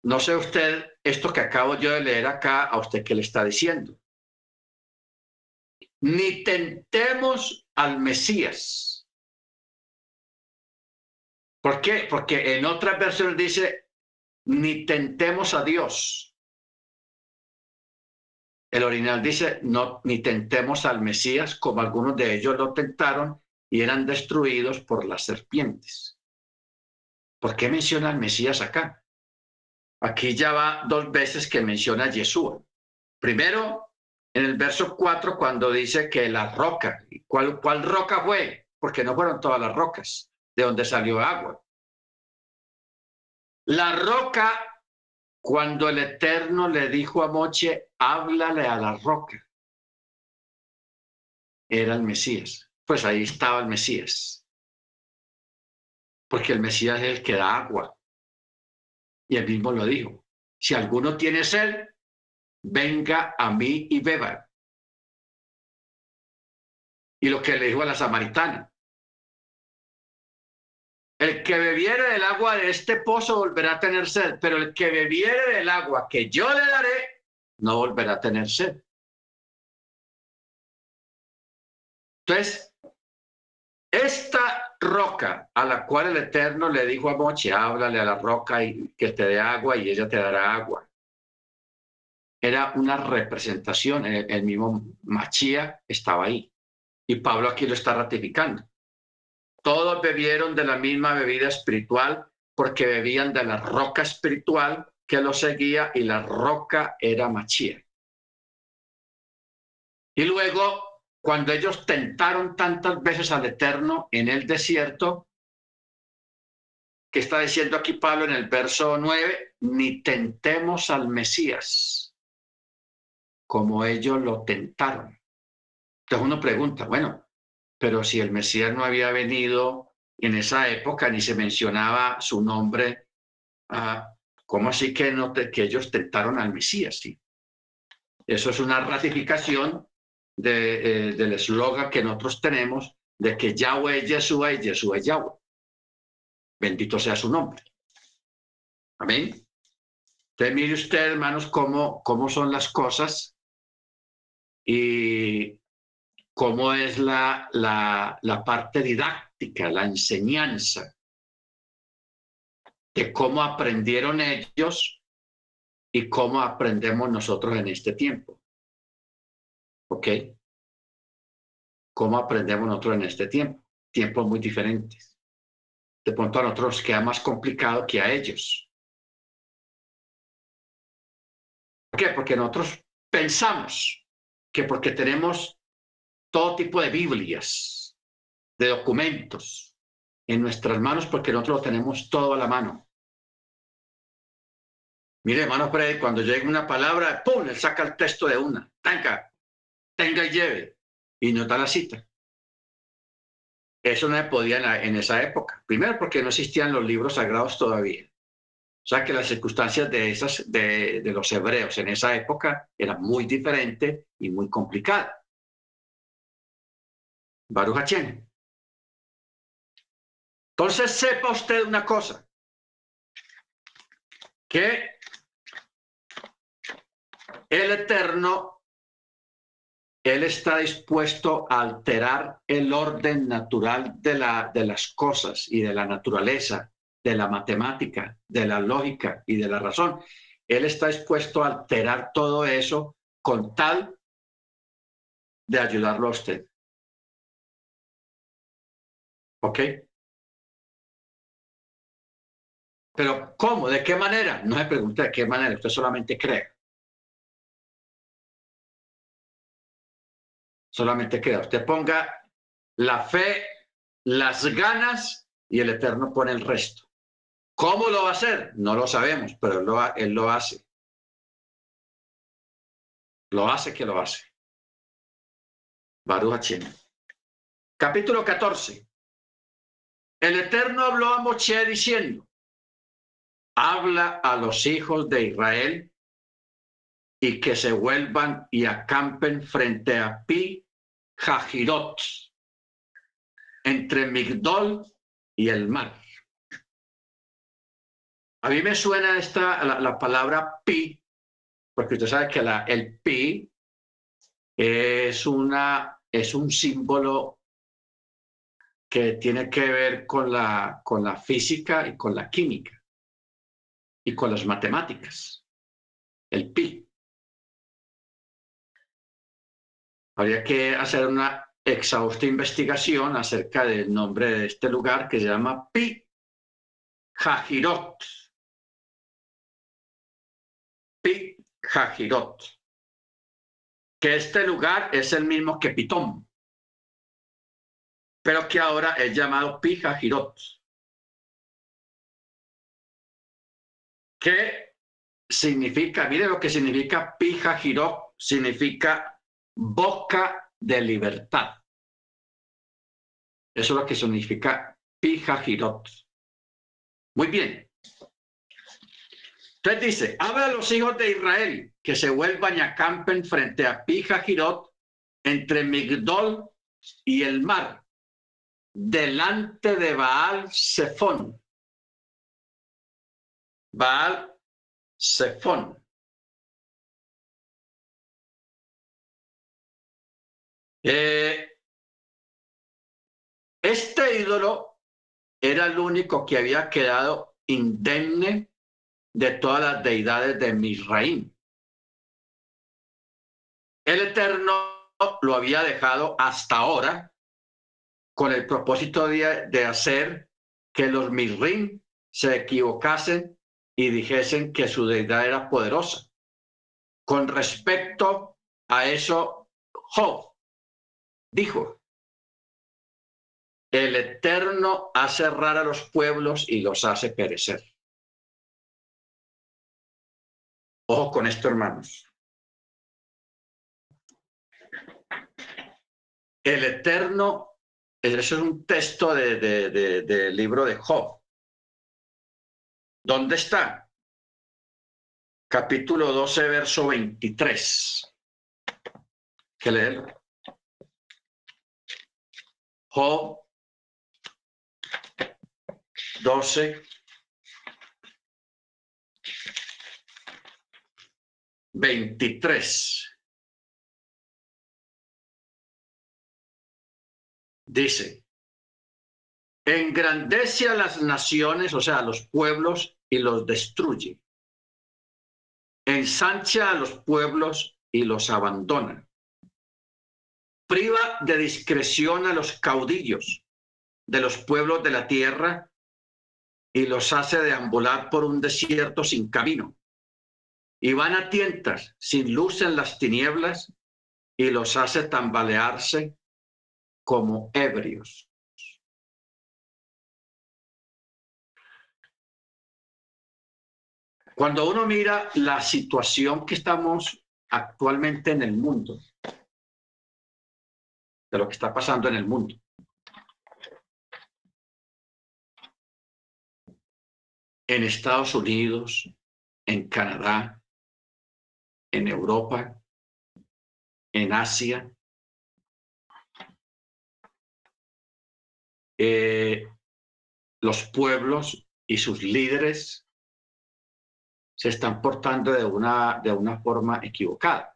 A: No sé usted, esto que acabo yo de leer acá, a usted qué le está diciendo. Ni tentemos al Mesías. ¿Por qué? Porque en otras versiones dice, ni tentemos a Dios. El original dice, no, ni tentemos al Mesías, como algunos de ellos lo tentaron y eran destruidos por las serpientes. ¿Por qué menciona al Mesías acá? Aquí ya va dos veces que menciona a Yeshua. Primero, en el verso 4, cuando dice que la roca, ¿cuál, ¿cuál roca fue? Porque no fueron todas las rocas de donde salió agua. La roca, cuando el Eterno le dijo a Moche, háblale a la roca, era el Mesías. Pues ahí estaba el Mesías. Porque el Mesías es el que da agua. Y él mismo lo dijo, si alguno tiene sed, venga a mí y beba. Y lo que le dijo a la samaritana, el que bebiere del agua de este pozo volverá a tener sed, pero el que bebiere del agua que yo le daré, no volverá a tener sed. Entonces, esta roca a la cual el Eterno le dijo a Moche, háblale a la roca y que te dé agua y ella te dará agua. Era una representación, el, mismo Machía estaba ahí. Y Pablo aquí lo está ratificando. Todos bebieron de la misma bebida espiritual porque bebían de la roca espiritual que lo seguía y la roca era Machía. Y luego cuando ellos tentaron tantas veces al Eterno en el desierto, que está diciendo aquí Pablo en el verso 9, ni tentemos al Mesías como ellos lo tentaron. Entonces uno pregunta, bueno, pero si el Mesías no había venido en esa época ni se mencionaba su nombre, ah, ¿cómo así que, no que ellos tentaron al Mesías? Sí. Eso es una ratificación eh, del eslogan que nosotros tenemos de que Yahweh es Yeshua y Yeshua es Yahweh. Bendito sea su nombre. Amén. Entonces mire usted, hermanos, cómo, cómo son las cosas y cómo es la, la, la parte didáctica, la enseñanza de cómo aprendieron ellos y cómo aprendemos nosotros en este tiempo. ¿Ok? ¿Cómo aprendemos nosotros en este tiempo? Tiempos muy diferentes. de pronto a nosotros queda más complicado que a ellos. ¿Por qué? Porque nosotros pensamos que porque tenemos todo tipo de Biblias, de documentos en nuestras manos, porque nosotros lo tenemos todo a la mano. Mire, hermano Fred, cuando llega una palabra, ¡pum! Él saca el texto de una. Tanca, tenga y lleve. Y no da la cita. Eso no se podía en esa época. Primero porque no existían los libros sagrados todavía. O sea que las circunstancias de, esas, de, de los hebreos en esa época eran muy diferentes y muy complicadas. Baruch Entonces sepa usted una cosa, que el Eterno, Él está dispuesto a alterar el orden natural de, la, de las cosas y de la naturaleza, de la matemática, de la lógica y de la razón. Él está dispuesto a alterar todo eso con tal de ayudarlo a usted. ¿Ok? Pero ¿cómo? ¿De qué manera? No me pregunte de qué manera, usted solamente cree. Solamente crea. Usted ponga la fe, las ganas y el Eterno pone el resto. ¿Cómo lo va a hacer? No lo sabemos, pero él lo, él lo hace. Lo hace que lo hace. Baruch Hachem. Capítulo 14. El Eterno habló a Moche diciendo, habla a los hijos de Israel y que se vuelvan y acampen frente a Pi Jajirot, entre Migdol y el mar. A mí me suena esta, la, palabra pi, porque usted sabe que la, el pi es, una, es un símbolo que tiene que ver con la, con la física y con la química y con las matemáticas. El pi. Habría que hacer una exhausta investigación acerca del nombre de este lugar que se llama Pi Jajirot. Pi Jajirot. Que este lugar es el mismo que Pitón pero que ahora es llamado Pijajirot. ¿Qué significa? Mire lo que significa Pijajirot, significa boca de libertad. Eso es lo que significa Pijajirot. Muy bien. Entonces dice, habla a los hijos de Israel que se vuelvan y acampen frente a Pijajirot entre Migdol y el mar, delante de Baal Zephon. Baal Zephon. Eh, este ídolo era el único que había quedado indemne de todas las deidades de Misraim. El Eterno lo había dejado hasta ahora con el propósito de, hacer que los Misrim se equivocasen y dijesen que su deidad era poderosa. Con respecto a eso, Job dijo, el Eterno hace errar a los pueblos y los hace perecer. Ojo con esto, hermanos. El Eterno ese es un texto del de, libro de Job. ¿Dónde está? Capítulo 12, verso 23. Que leerlo. Job 12, 23. Dice, engrandece a las naciones, o sea, a los pueblos, y los destruye. Ensancha a los pueblos y los abandona. Priva de discreción a los caudillos de los pueblos de la tierra y los hace deambular por un desierto sin camino. Y van a tientas sin luz en las tinieblas y los hace tambalearse como ebrios. Cuando uno mira la situación que estamos actualmente en el mundo, de lo que está pasando en el mundo, en Estados Unidos, en Canadá, en Europa, en Asia, eh, los pueblos y sus líderes se están portando de una, de una forma equivocada.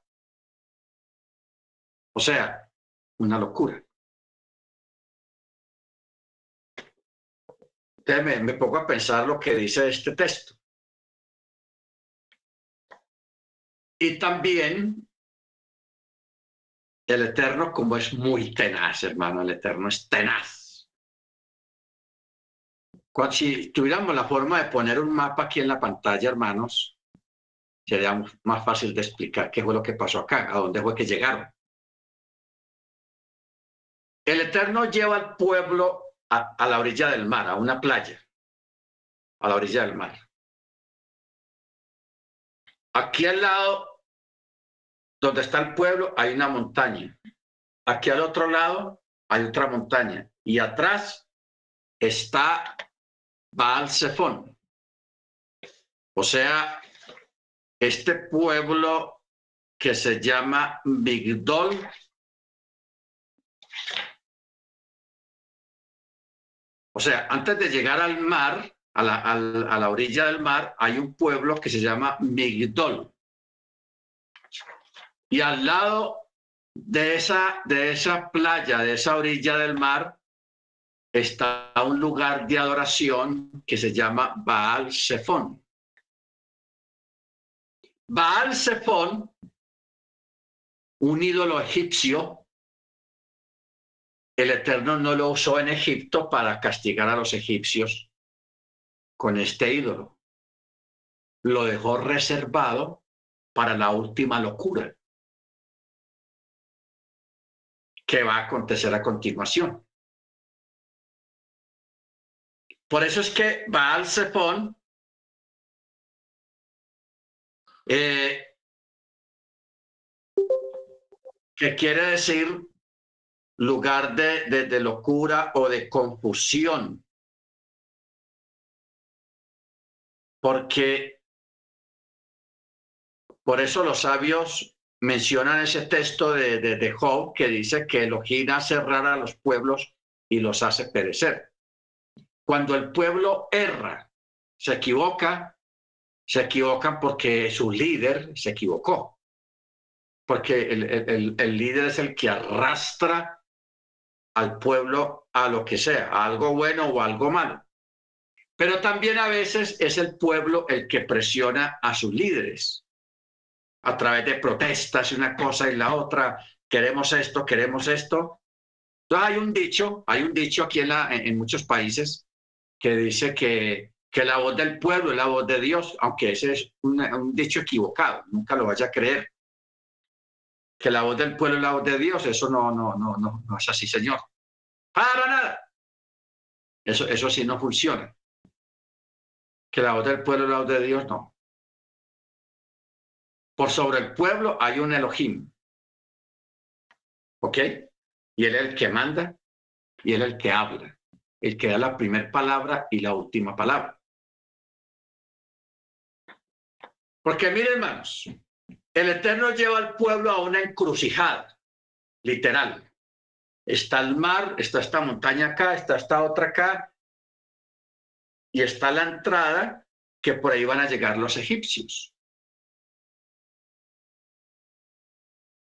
A: O sea, una locura. Entonces me, me pongo a pensar lo que dice este texto. Y también el Eterno, como es muy tenaz, hermano, el Eterno es tenaz si tuviéramos la forma de poner un mapa aquí en la pantalla, hermanos, sería más fácil de explicar qué fue lo que pasó acá, a dónde fue que llegaron. El Eterno lleva al pueblo a, a la orilla del mar, a una playa, a la orilla del mar. Aquí al lado, donde está el pueblo, hay una montaña. Aquí al otro lado hay otra montaña. Y atrás está Baal. O sea, este pueblo que se llama Migdol O sea, antes de llegar al mar, a la, a la, orilla del mar, hay un pueblo que se llama Migdol. Y al lado de esa, de esa playa, de esa orilla del mar, está un lugar de adoración que se llama Baal Zephon. Baal Zephon, un ídolo egipcio, el Eterno no lo usó en Egipto para castigar a los egipcios con este ídolo. Lo dejó reservado para la última locura que va a acontecer a continuación. Por eso es que Baal Zephon eh, que quiere decir lugar de, de, locura o de confusión. Porque por eso los sabios mencionan ese texto de, de, Job que dice que Elohim hace rara a los pueblos y los hace perecer. Cuando el pueblo erra, se equivoca, se equivocan porque su líder se equivocó. Porque el, el líder es el que arrastra al pueblo a lo que sea, a algo bueno o algo malo. Pero también a veces es el pueblo el que presiona a sus líderes a través de protestas y una cosa y la otra, queremos esto, queremos esto. Entonces hay un dicho, hay un dicho aquí en, la, en muchos países que dice que, que la voz del pueblo es la voz de Dios, aunque ese es un dicho equivocado, nunca lo vaya a creer. Que la voz del pueblo es la voz de Dios, eso no, no, no, no, no es así, Señor. Para nada. Eso, eso sí no funciona. Que la voz del pueblo es la voz de Dios, no. Por sobre el pueblo hay un Elohim. ¿Ok? Y él es el que manda y él es el que habla el que da la primera palabra y la última palabra. Porque miren, hermanos, el Eterno lleva al pueblo a una encrucijada, literal. Está el mar, está esta montaña acá, está esta otra acá, y está la entrada que por ahí van a llegar los egipcios.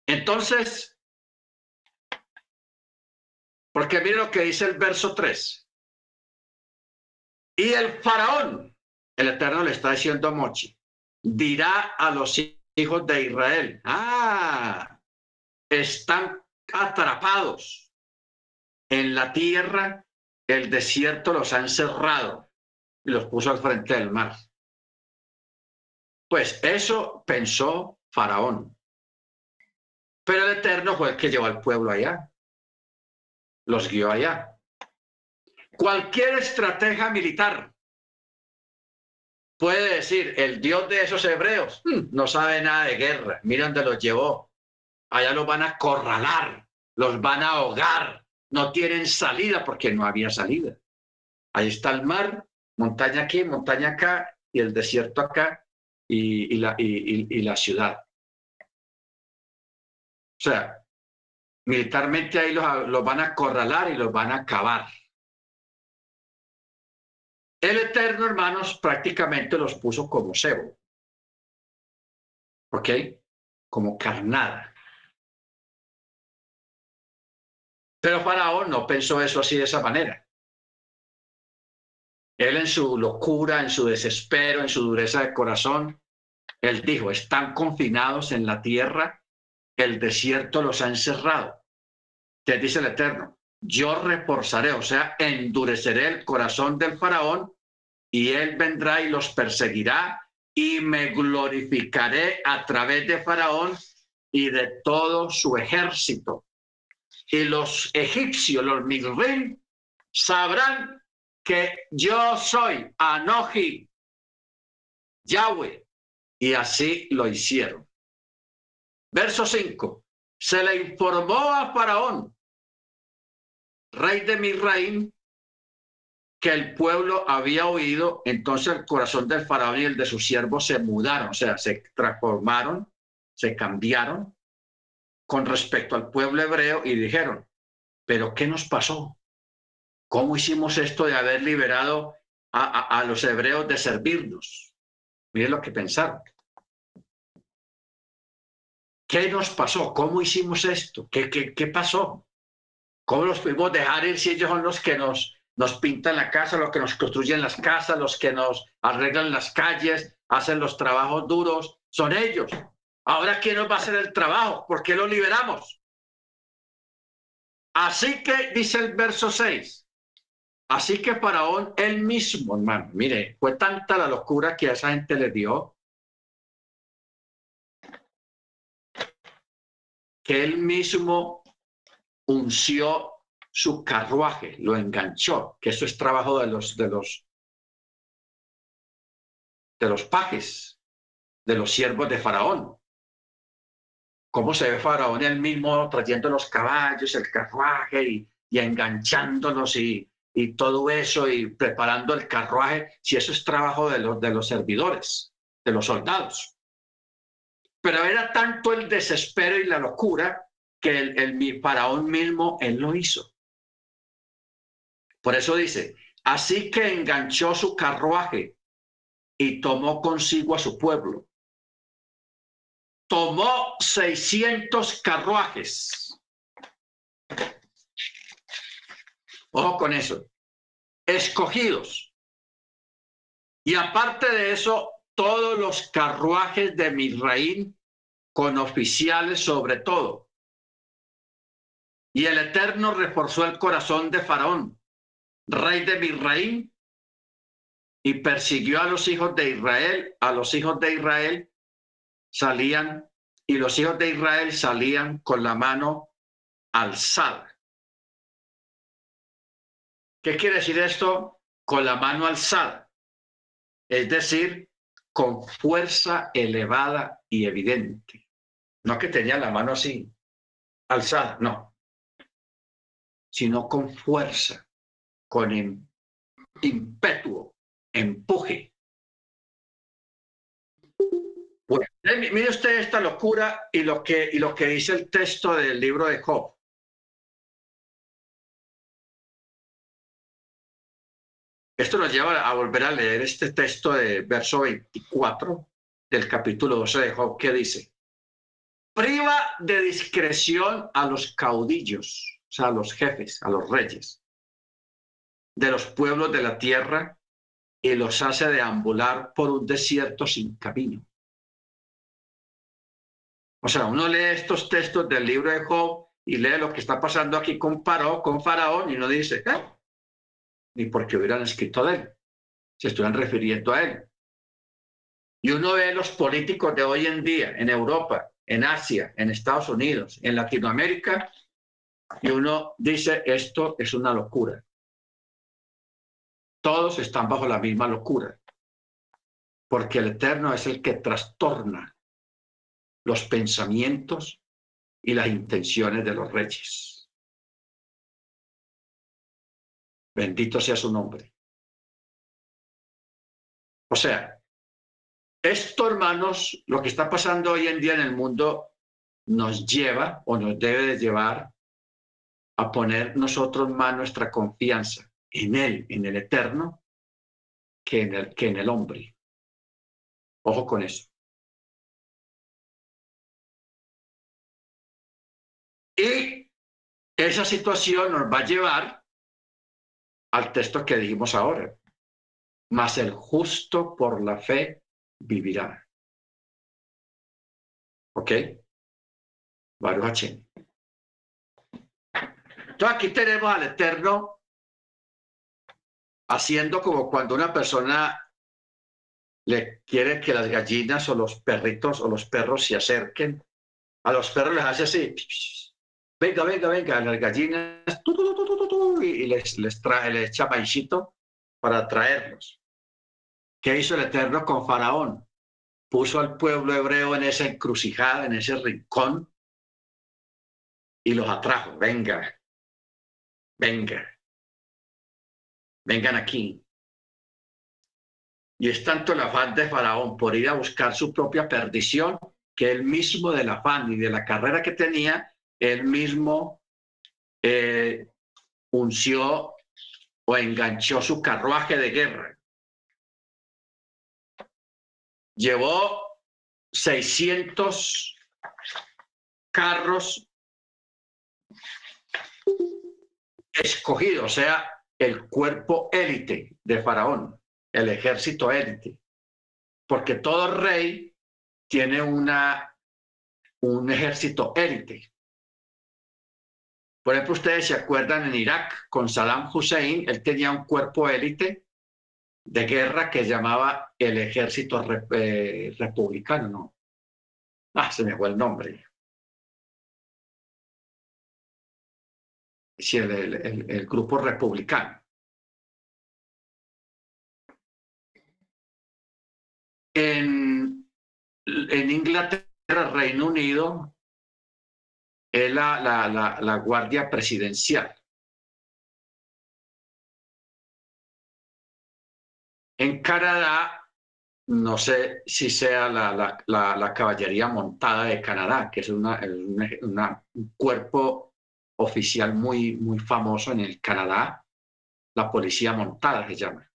A: Entonces, porque miren lo que dice el verso 3. Y el faraón, el Eterno le está diciendo a Mochi, dirá a los hijos de Israel, ah, están atrapados en la tierra, el desierto los ha encerrado y los puso al frente del mar. Pues eso pensó Faraón. Pero el Eterno fue el que llevó al pueblo allá. Los guió allá. Cualquier estrategia militar puede decir, el Dios de esos hebreos hmm, no sabe nada de guerra. Mira dónde los llevó. Allá los van a corralar, los van a ahogar. No tienen salida porque no había salida. Ahí está el mar, montaña aquí, montaña acá y el desierto acá y, la, ciudad. O sea, militarmente ahí los, van a acorralar y los van a acabar. El Eterno, hermanos, prácticamente los puso como cebo. ¿Ok? Como carnada. Pero Faraón no pensó eso así de esa manera. Él en su locura, en su desespero, en su dureza de corazón, él dijo, están confinados en la tierra el desierto los ha encerrado. Te dice el Eterno, yo reforzaré, o sea, endureceré el corazón del faraón y él vendrá y los perseguirá y me glorificaré a través de faraón y de todo su ejército. Y los egipcios, los migrim, sabrán que yo soy Anoji, Yahweh. Y así lo hicieron. Verso 5. Se le informó a Faraón, rey de Misraim, que el pueblo había oído, entonces el corazón del faraón y el de sus siervos se mudaron, o sea, se transformaron, se cambiaron con respecto al pueblo hebreo y dijeron, pero ¿qué nos pasó? ¿Cómo hicimos esto de haber liberado a, a los hebreos de servirnos? Miren lo que pensaron. ¿Qué nos pasó? ¿Cómo hicimos esto? ¿Qué, qué, qué pasó? ¿Cómo los pudimos dejar ir si ellos son los que nos, nos pintan la casa, los que nos construyen las casas, los que nos arreglan las calles, hacen los trabajos duros? Son ellos. Ahora, ¿quién nos va a hacer el trabajo? ¿Por qué lo liberamos? Así que dice el verso 6. Así que Faraón él mismo, hermano, mire, fue tanta la locura que a esa gente le dio que él mismo unció su carruaje, lo enganchó, que eso es trabajo de los, de los, de los pajes, de los siervos de Faraón. ¿Cómo se ve Faraón él mismo trayendo los caballos, el carruaje y, y enganchándolos y, y todo eso y preparando el carruaje? Si eso es trabajo de los, de los servidores, de los soldados. Pero era tanto el desespero y la locura que el, el faraón mismo, él lo hizo. Por eso dice, así que enganchó su carruaje y tomó consigo a su pueblo. Tomó 600 carruajes. Ojo con eso. Escogidos. Y aparte de eso, todos los carruajes de Misraín con oficiales sobre todo. Y el Eterno reforzó el corazón de Faraón, rey de Misraín, y persiguió a los hijos de Israel. A los hijos de Israel salían, y los hijos de Israel salían con la mano alzada. ¿Qué quiere decir esto? Con la mano alzada. Es decir, con fuerza elevada y evidente. No que tenía la mano así, alzada, no, sino con fuerza, con impetuo, empuje. Bueno, mire usted esta locura y lo que, y lo que dice el texto del libro de Job. Esto nos lleva a volver a leer este texto de verso 24 del capítulo 12 de Job que dice, priva de discreción a los caudillos, a los jefes, a los reyes de los pueblos de la tierra y los hace deambular por un desierto sin camino. O sea, uno lee estos textos del libro de Job y lee lo que está pasando aquí con Paró, con Faraón, y uno dice, ¿eh? ni porque hubieran escrito de él, se estuvieran refiriendo a él. Y uno ve los políticos de hoy en día en Europa, en Asia, en Estados Unidos, en Latinoamérica, y uno dice, esto es una locura. Todos están bajo la misma locura, porque el Eterno es el que trastorna los pensamientos y las intenciones de los reyes. Bendito sea su nombre. O sea, esto, hermanos, lo que está pasando hoy en día en el mundo nos lleva o nos debe de llevar a poner nosotros más nuestra confianza en Él, en el Eterno, que en el, que en el hombre. Ojo con eso. Y esa situación nos va a llevar al texto que dijimos ahora. Mas el justo por la fe vivirá. ¿Ok? Baruch Entonces aquí tenemos al Eterno haciendo como cuando una persona le quiere que las gallinas o los perritos o los perros se acerquen. A los perros les hace así venga, venga, venga, las gallinas, y les, les, trae, les echa maicito para traerlos. ¿Qué hizo el Eterno con Faraón? Puso al pueblo hebreo en esa encrucijada, en ese rincón, y los atrajo. Venga, venga, vengan aquí. Y es tanto el afán de Faraón por ir a buscar su propia perdición que él mismo del afán y de la carrera que tenía, él mismo eh, unció o enganchó su carruaje de guerra. Llevó 600 carros escogidos, o sea, el cuerpo élite de Faraón, el ejército élite, porque todo rey tiene una, un ejército élite. Por ejemplo, ustedes se acuerdan en Irak con Saddam Hussein, él tenía un cuerpo élite de guerra que llamaba el ejército eh, republicano, ¿no? Ah, se me fue el nombre. Sí, el, grupo republicano. En, en Inglaterra, Reino Unido, es la, la, la, Guardia Presidencial. En Canadá, no sé si sea la, la, caballería montada de Canadá, que es una, un cuerpo oficial muy, muy famoso en el Canadá, la policía montada se llama.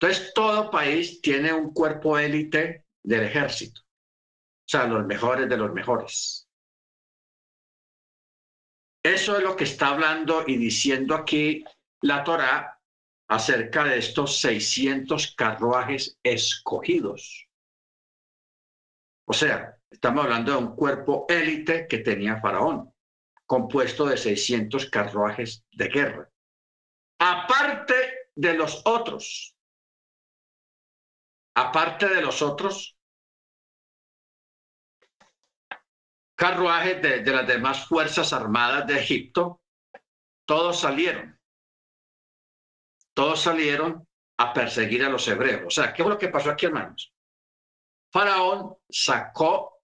A: Entonces, todo país tiene un cuerpo élite del ejército, o sea, los mejores de los mejores. Eso es lo que está hablando y diciendo aquí la Torá acerca de estos 600 carruajes escogidos. O sea, estamos hablando de un cuerpo élite que tenía Faraón, compuesto de 600 carruajes de guerra. Aparte de los otros, aparte de los otros carruajes de, las demás fuerzas armadas de Egipto, todos salieron. Todos salieron a perseguir a los hebreos. O sea, ¿qué fue lo que pasó aquí, hermanos? Faraón sacó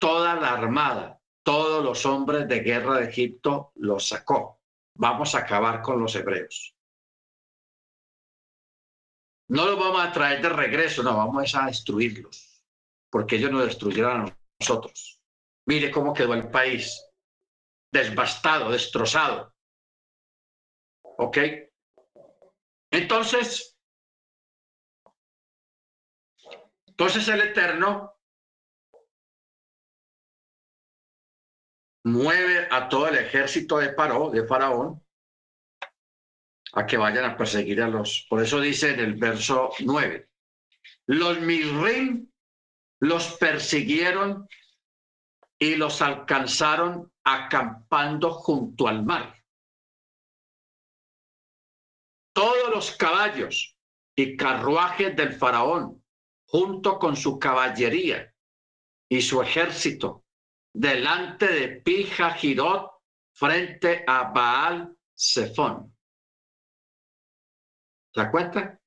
A: toda la armada, todos los hombres de guerra de Egipto los sacó. Vamos a acabar con los hebreos. No los vamos a traer de regreso, no, vamos a destruirlos, porque ellos nos destruyeron a nosotros. Mire cómo quedó el país, desbastado, destrozado. ¿Ok? Entonces, entonces el Eterno mueve a todo el ejército de Paró, de Faraón, a que vayan a perseguir a los. Por eso dice en el verso 9, los Mirrim los persiguieron y los alcanzaron acampando junto al mar. Todos los caballos y carruajes del faraón, junto con su caballería y su ejército, delante de Pija Girot, frente a Baal Zephon. ¿Se da cuenta?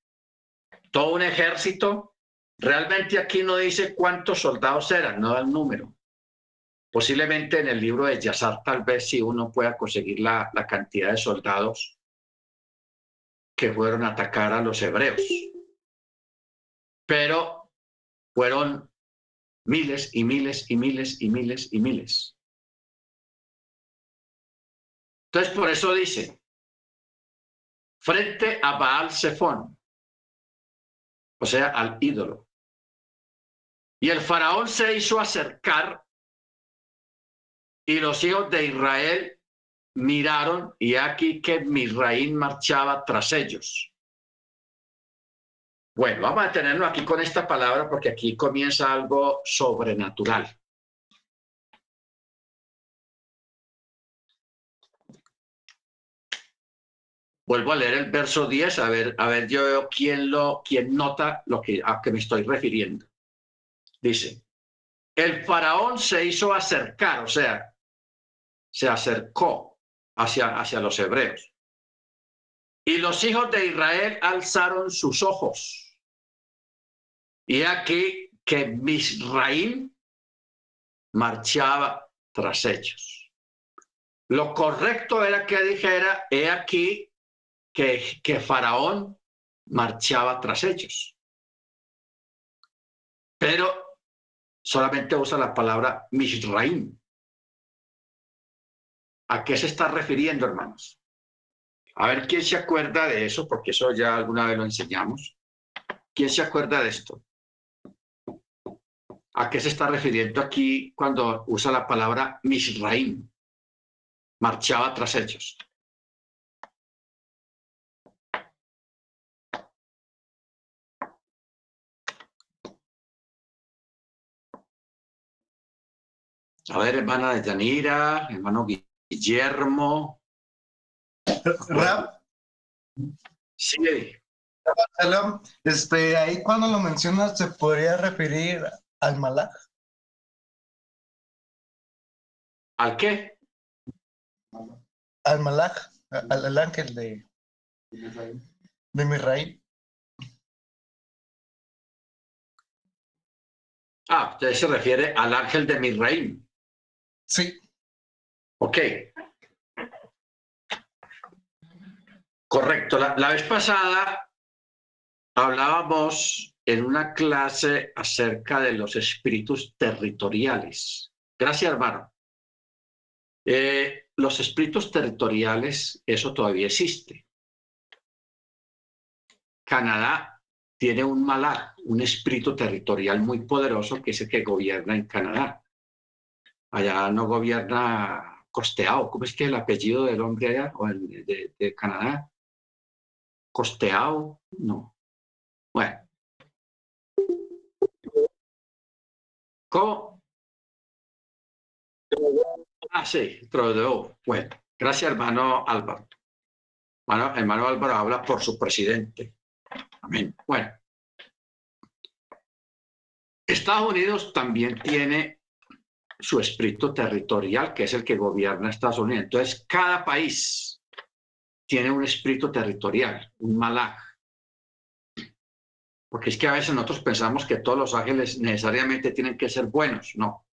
A: Todo un ejército. Realmente aquí no dice cuántos soldados eran, no da el número. Posiblemente en el libro de Yazar tal vez si uno pueda conseguir la, la cantidad de soldados que fueron a atacar a los hebreos. Pero fueron miles y miles y miles y miles y miles. Entonces, por eso dice, frente a Baal Zephon, o sea, al ídolo. Y el faraón se hizo acercar y los hijos de Israel miraron y aquí que Misraín marchaba tras ellos. Bueno, vamos a tenerlo aquí con esta palabra porque aquí comienza algo sobrenatural. Vuelvo a leer el verso 10, a ver, a ver yo quién lo, quién nota lo que, a que me estoy refiriendo. Dice, el faraón se hizo acercar, o sea, se acercó hacia, hacia los hebreos. Y los hijos de Israel alzaron sus ojos. Y aquí que Misraim marchaba tras ellos. Lo correcto era que dijera, he aquí que, Faraón marchaba tras ellos. Pero solamente usa la palabra Mishraim. ¿A qué se está refiriendo, hermanos? A ver quién se acuerda de eso, porque eso ya alguna vez lo enseñamos. ¿Quién se acuerda de esto? ¿A qué se está refiriendo aquí cuando usa la palabra Mishraim? Marchaba tras ellos. A ver, hermana de Yanira, hermano Guillermo.
B: Rap.
A: Sí.
B: Este, ahí cuando lo mencionas, ¿se podría referir al malaj?
A: ¿Al qué?
B: Al malaj, al, ángel de, de Misraim.
A: Ah, usted se refiere al ángel de Misraim.
B: Sí.
A: Ok. Correcto. La, vez pasada hablábamos en una clase acerca de los espíritus territoriales. Gracias, hermano. Eh, los espíritus territoriales, eso todavía existe. Canadá tiene un malá, un espíritu territorial muy poderoso que es el que gobierna en Canadá allá no gobierna Costeado, ¿cómo es que el apellido del hombre allá de, Canadá? Costeado, no. Bueno. ¿Cómo? Ah, sí, Trudeau. Bueno, gracias, hermano Álvaro. Hermano Álvaro habla por su presidente. Amén. Bueno. Estados Unidos también tiene su espíritu territorial, que es el que gobierna Estados Unidos. Entonces, cada país tiene un espíritu territorial, un malaj. Porque es que a veces nosotros pensamos que todos los ángeles necesariamente tienen que ser buenos, no.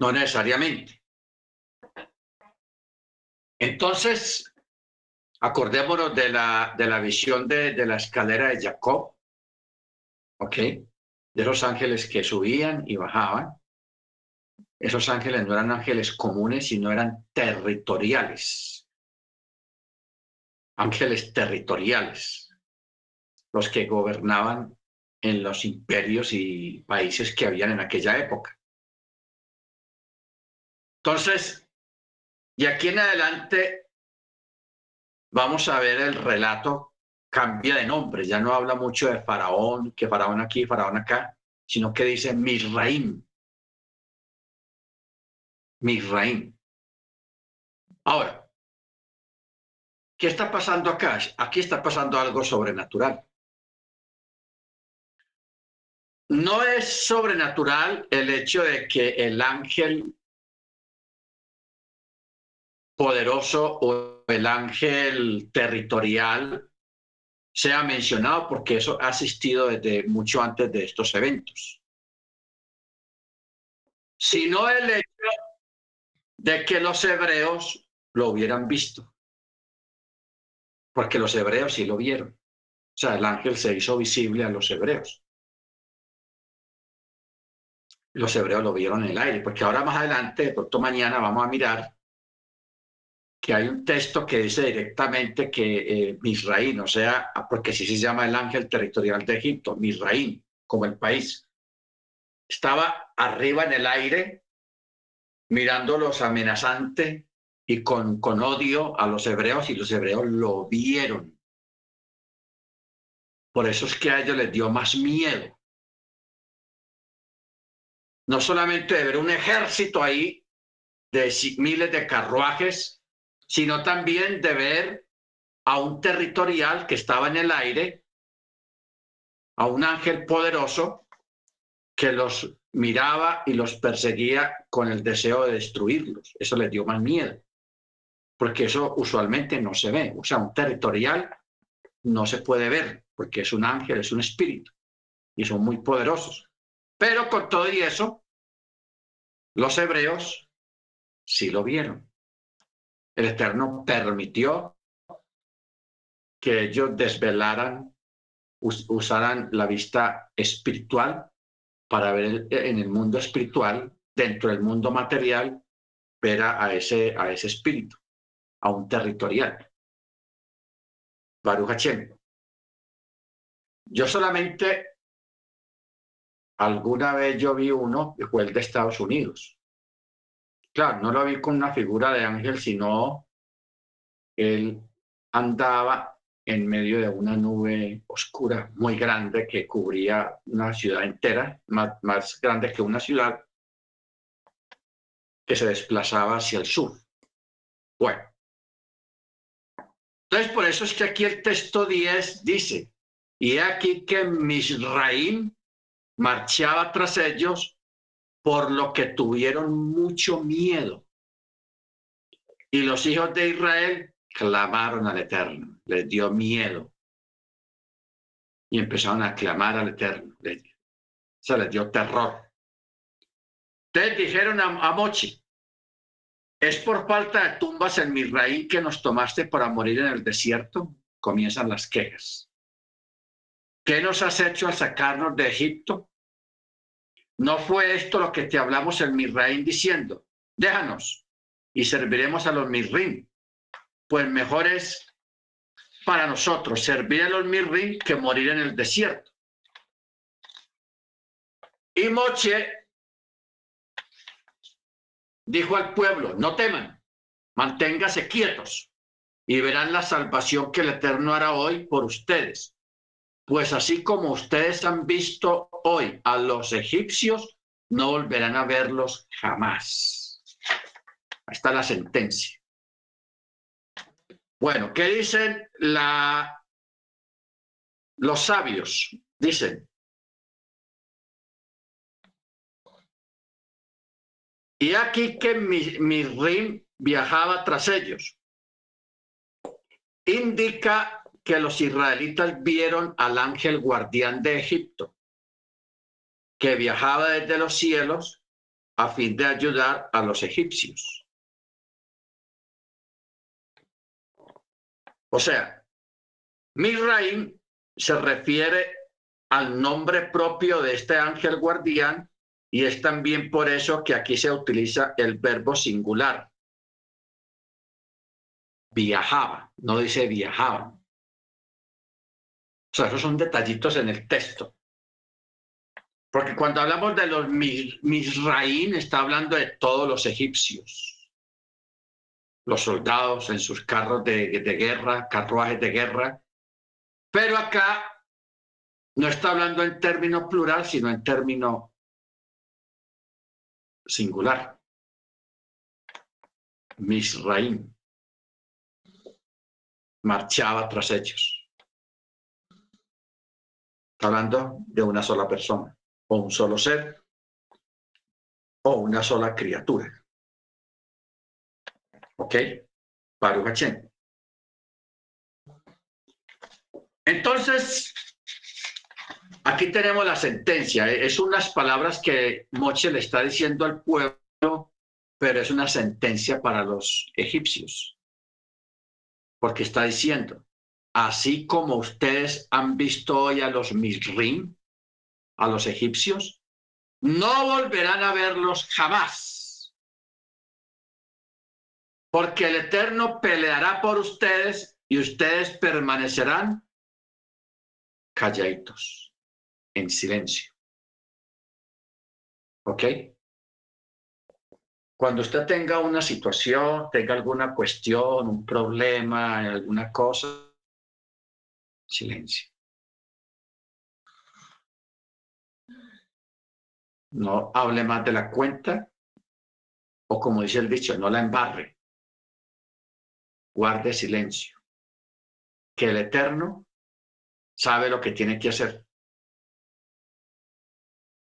A: No necesariamente. Entonces, Acordémonos de la, de la visión de, de la escalera de Jacob, ¿ok? De los ángeles que subían y bajaban. Esos ángeles no eran ángeles comunes, sino eran territoriales. Ángeles territoriales, los que gobernaban en los imperios y países que habían en aquella época. Entonces, y aquí en adelante vamos a ver el relato cambia de nombre, ya no habla mucho de faraón, que faraón aquí, faraón acá, sino que dice Misraim. Misraim. Ahora, ¿qué está pasando acá? Aquí está pasando algo sobrenatural. No es sobrenatural el hecho de que el ángel poderoso o el ángel territorial sea mencionado porque eso ha asistido desde mucho antes de estos eventos, sino el hecho de que los hebreos lo hubieran visto, porque los hebreos sí lo vieron. O sea, el ángel se hizo visible a los hebreos los hebreos lo vieron en el aire, porque ahora más adelante, de pronto mañana vamos a mirar que hay un texto que dice directamente que eh, Misraín, o sea, porque así se llama el ángel territorial de Egipto, Misraín, como el país, estaba arriba en el aire, mirándolos amenazante y con, con odio a los hebreos, y los hebreos lo vieron. Por eso es que a ellos les dio más miedo no solamente de ver un ejército ahí de miles de carruajes, sino también de ver a un territorial que estaba en el aire, a un ángel poderoso que los miraba y los perseguía con el deseo de destruirlos. Eso les dio más miedo, porque eso usualmente no se ve. O sea, un territorial no se puede ver, porque es un ángel, es un espíritu, y son muy poderosos. Pero con todo y eso, los hebreos sí lo vieron. El Eterno permitió que ellos desvelaran, usaran la vista espiritual para ver en el mundo espiritual, dentro del mundo material, ver a ese, a ese espíritu, a un territorial. Baruch Hashem. Yo solamente Alguna vez yo vi uno que fue el de Estados Unidos. Claro, no lo vi con una figura de ángel, sino él andaba en medio de una nube oscura muy grande que cubría una ciudad entera, más, más grande que una ciudad, que se desplazaba hacia el sur. Bueno, entonces por eso es que aquí el texto 10 dice, y aquí que Misraim marchaba tras ellos, por lo que tuvieron mucho miedo. Y los hijos de Israel clamaron al Eterno, les dio miedo. Y empezaron a clamar al Eterno. Se les dio terror. Ustedes dijeron a, Mochi, es por falta de tumbas en mi raíz que nos tomaste para morir en el desierto. Comienzan las quejas. ¿Qué nos has hecho al sacarnos de Egipto? ¿No fue esto lo que te hablamos en Misraín diciendo? Déjanos y serviremos a los Mirrim. Pues mejor es para nosotros servir a los Mirrim que morir en el desierto. Y Moche dijo al pueblo, no teman, manténgase quietos y verán la salvación que el Eterno hará hoy por ustedes pues así como ustedes han visto hoy a los egipcios, no volverán a verlos jamás. Ahí está la sentencia. Bueno, ¿qué dicen la, los sabios? Dicen, y aquí que mi, mi rim viajaba tras ellos. Indica que los israelitas vieron al ángel guardián de Egipto, que viajaba desde los cielos a fin de ayudar a los egipcios. O sea, Misraim se refiere al nombre propio de este ángel guardián y es también por eso que aquí se utiliza el verbo singular. Viajaba, no dice viajaban. O sea, esos son detallitos en el texto. Porque cuando hablamos de los Misraín, está hablando de todos los egipcios. Los soldados en sus carros de, guerra, carruajes de guerra. Pero acá no está hablando en término plural, sino en término singular. Misraín. marchaba tras ellos. Está hablando de una sola persona, o un solo ser, o una sola criatura. ¿Ok? Baruch Entonces, aquí tenemos la sentencia. Es unas palabras que Moche le está diciendo al pueblo, pero es una sentencia para los egipcios. Porque está diciendo, así como ustedes han visto hoy a los Misrim, a los egipcios, no volverán a verlos jamás. Porque el Eterno peleará por ustedes y ustedes permanecerán calladitos, en silencio. ¿Ok? Cuando usted tenga una situación, tenga alguna cuestión, un problema, alguna cosa, silencio. No hable más de la cuenta o como dice el dicho, no la embarre. Guarde silencio. Que el Eterno sabe lo que tiene que hacer.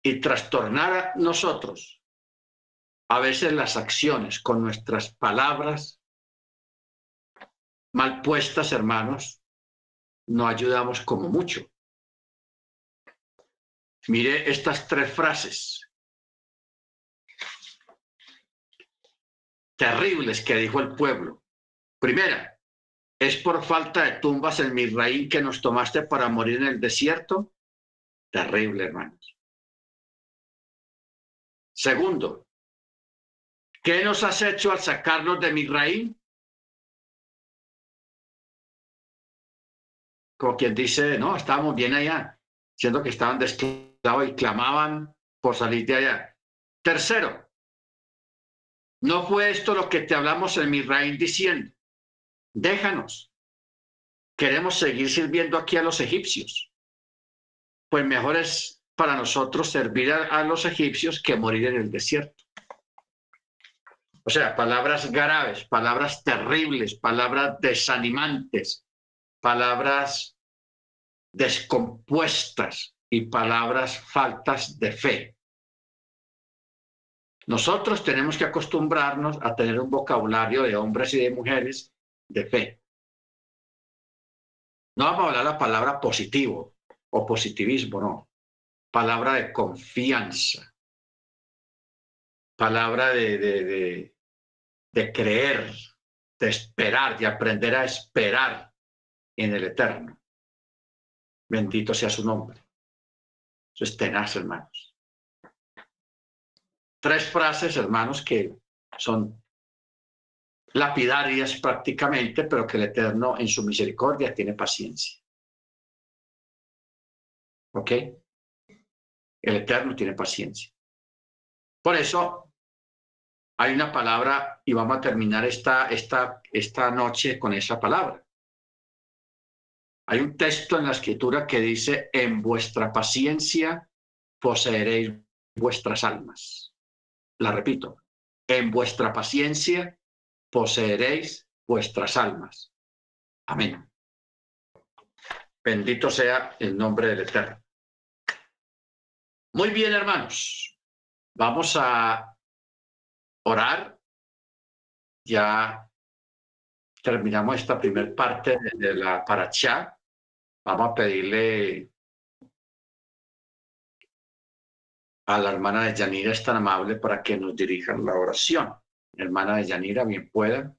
A: Y trastornar a nosotros a veces las acciones con nuestras palabras mal puestas, hermanos, no ayudamos como mucho. Mire estas tres frases terribles que dijo el pueblo. Primera, ¿Es por falta de tumbas en Misraín que nos tomaste para morir en el desierto? Terrible, hermanos. Segundo, ¿qué nos has hecho al sacarnos de Misraín? Como quien dice, no, estábamos bien allá, siendo que estaban desclavados y clamaban por salir de allá. Tercero, ¿no fue esto lo que te hablamos en Misraín diciendo? Déjanos. Queremos seguir sirviendo aquí a los egipcios. Pues mejor es para nosotros servir a, los egipcios que morir en el desierto. O sea, palabras graves, palabras terribles, palabras desanimantes, palabras descompuestas y palabras faltas de fe. Nosotros tenemos que acostumbrarnos a tener un vocabulario de hombres y de mujeres de fe. No vamos a hablar la palabra positivo o positivismo, no. Palabra de confianza. Palabra de, de, de, creer, de esperar, de aprender a esperar en el eterno. Bendito sea su nombre. Eso es tenaz, hermanos. Tres frases, hermanos, que son lapidarias prácticamente, pero que el Eterno en su misericordia tiene paciencia. ¿Ok? El Eterno tiene paciencia. Por eso hay una palabra, y vamos a terminar esta, esta, esta noche con esa palabra. Hay un texto en la escritura que dice, en vuestra paciencia poseeréis vuestras almas. La repito, en vuestra paciencia poseeréis vuestras almas. Amén. Bendito sea el nombre del Eterno. Muy bien, hermanos. Vamos a orar. Ya terminamos esta primera parte de la paracha. Vamos a pedirle a la hermana de Yanira, es tan amable para que nos dirijan la oración hermana de Yanira, bien pueda.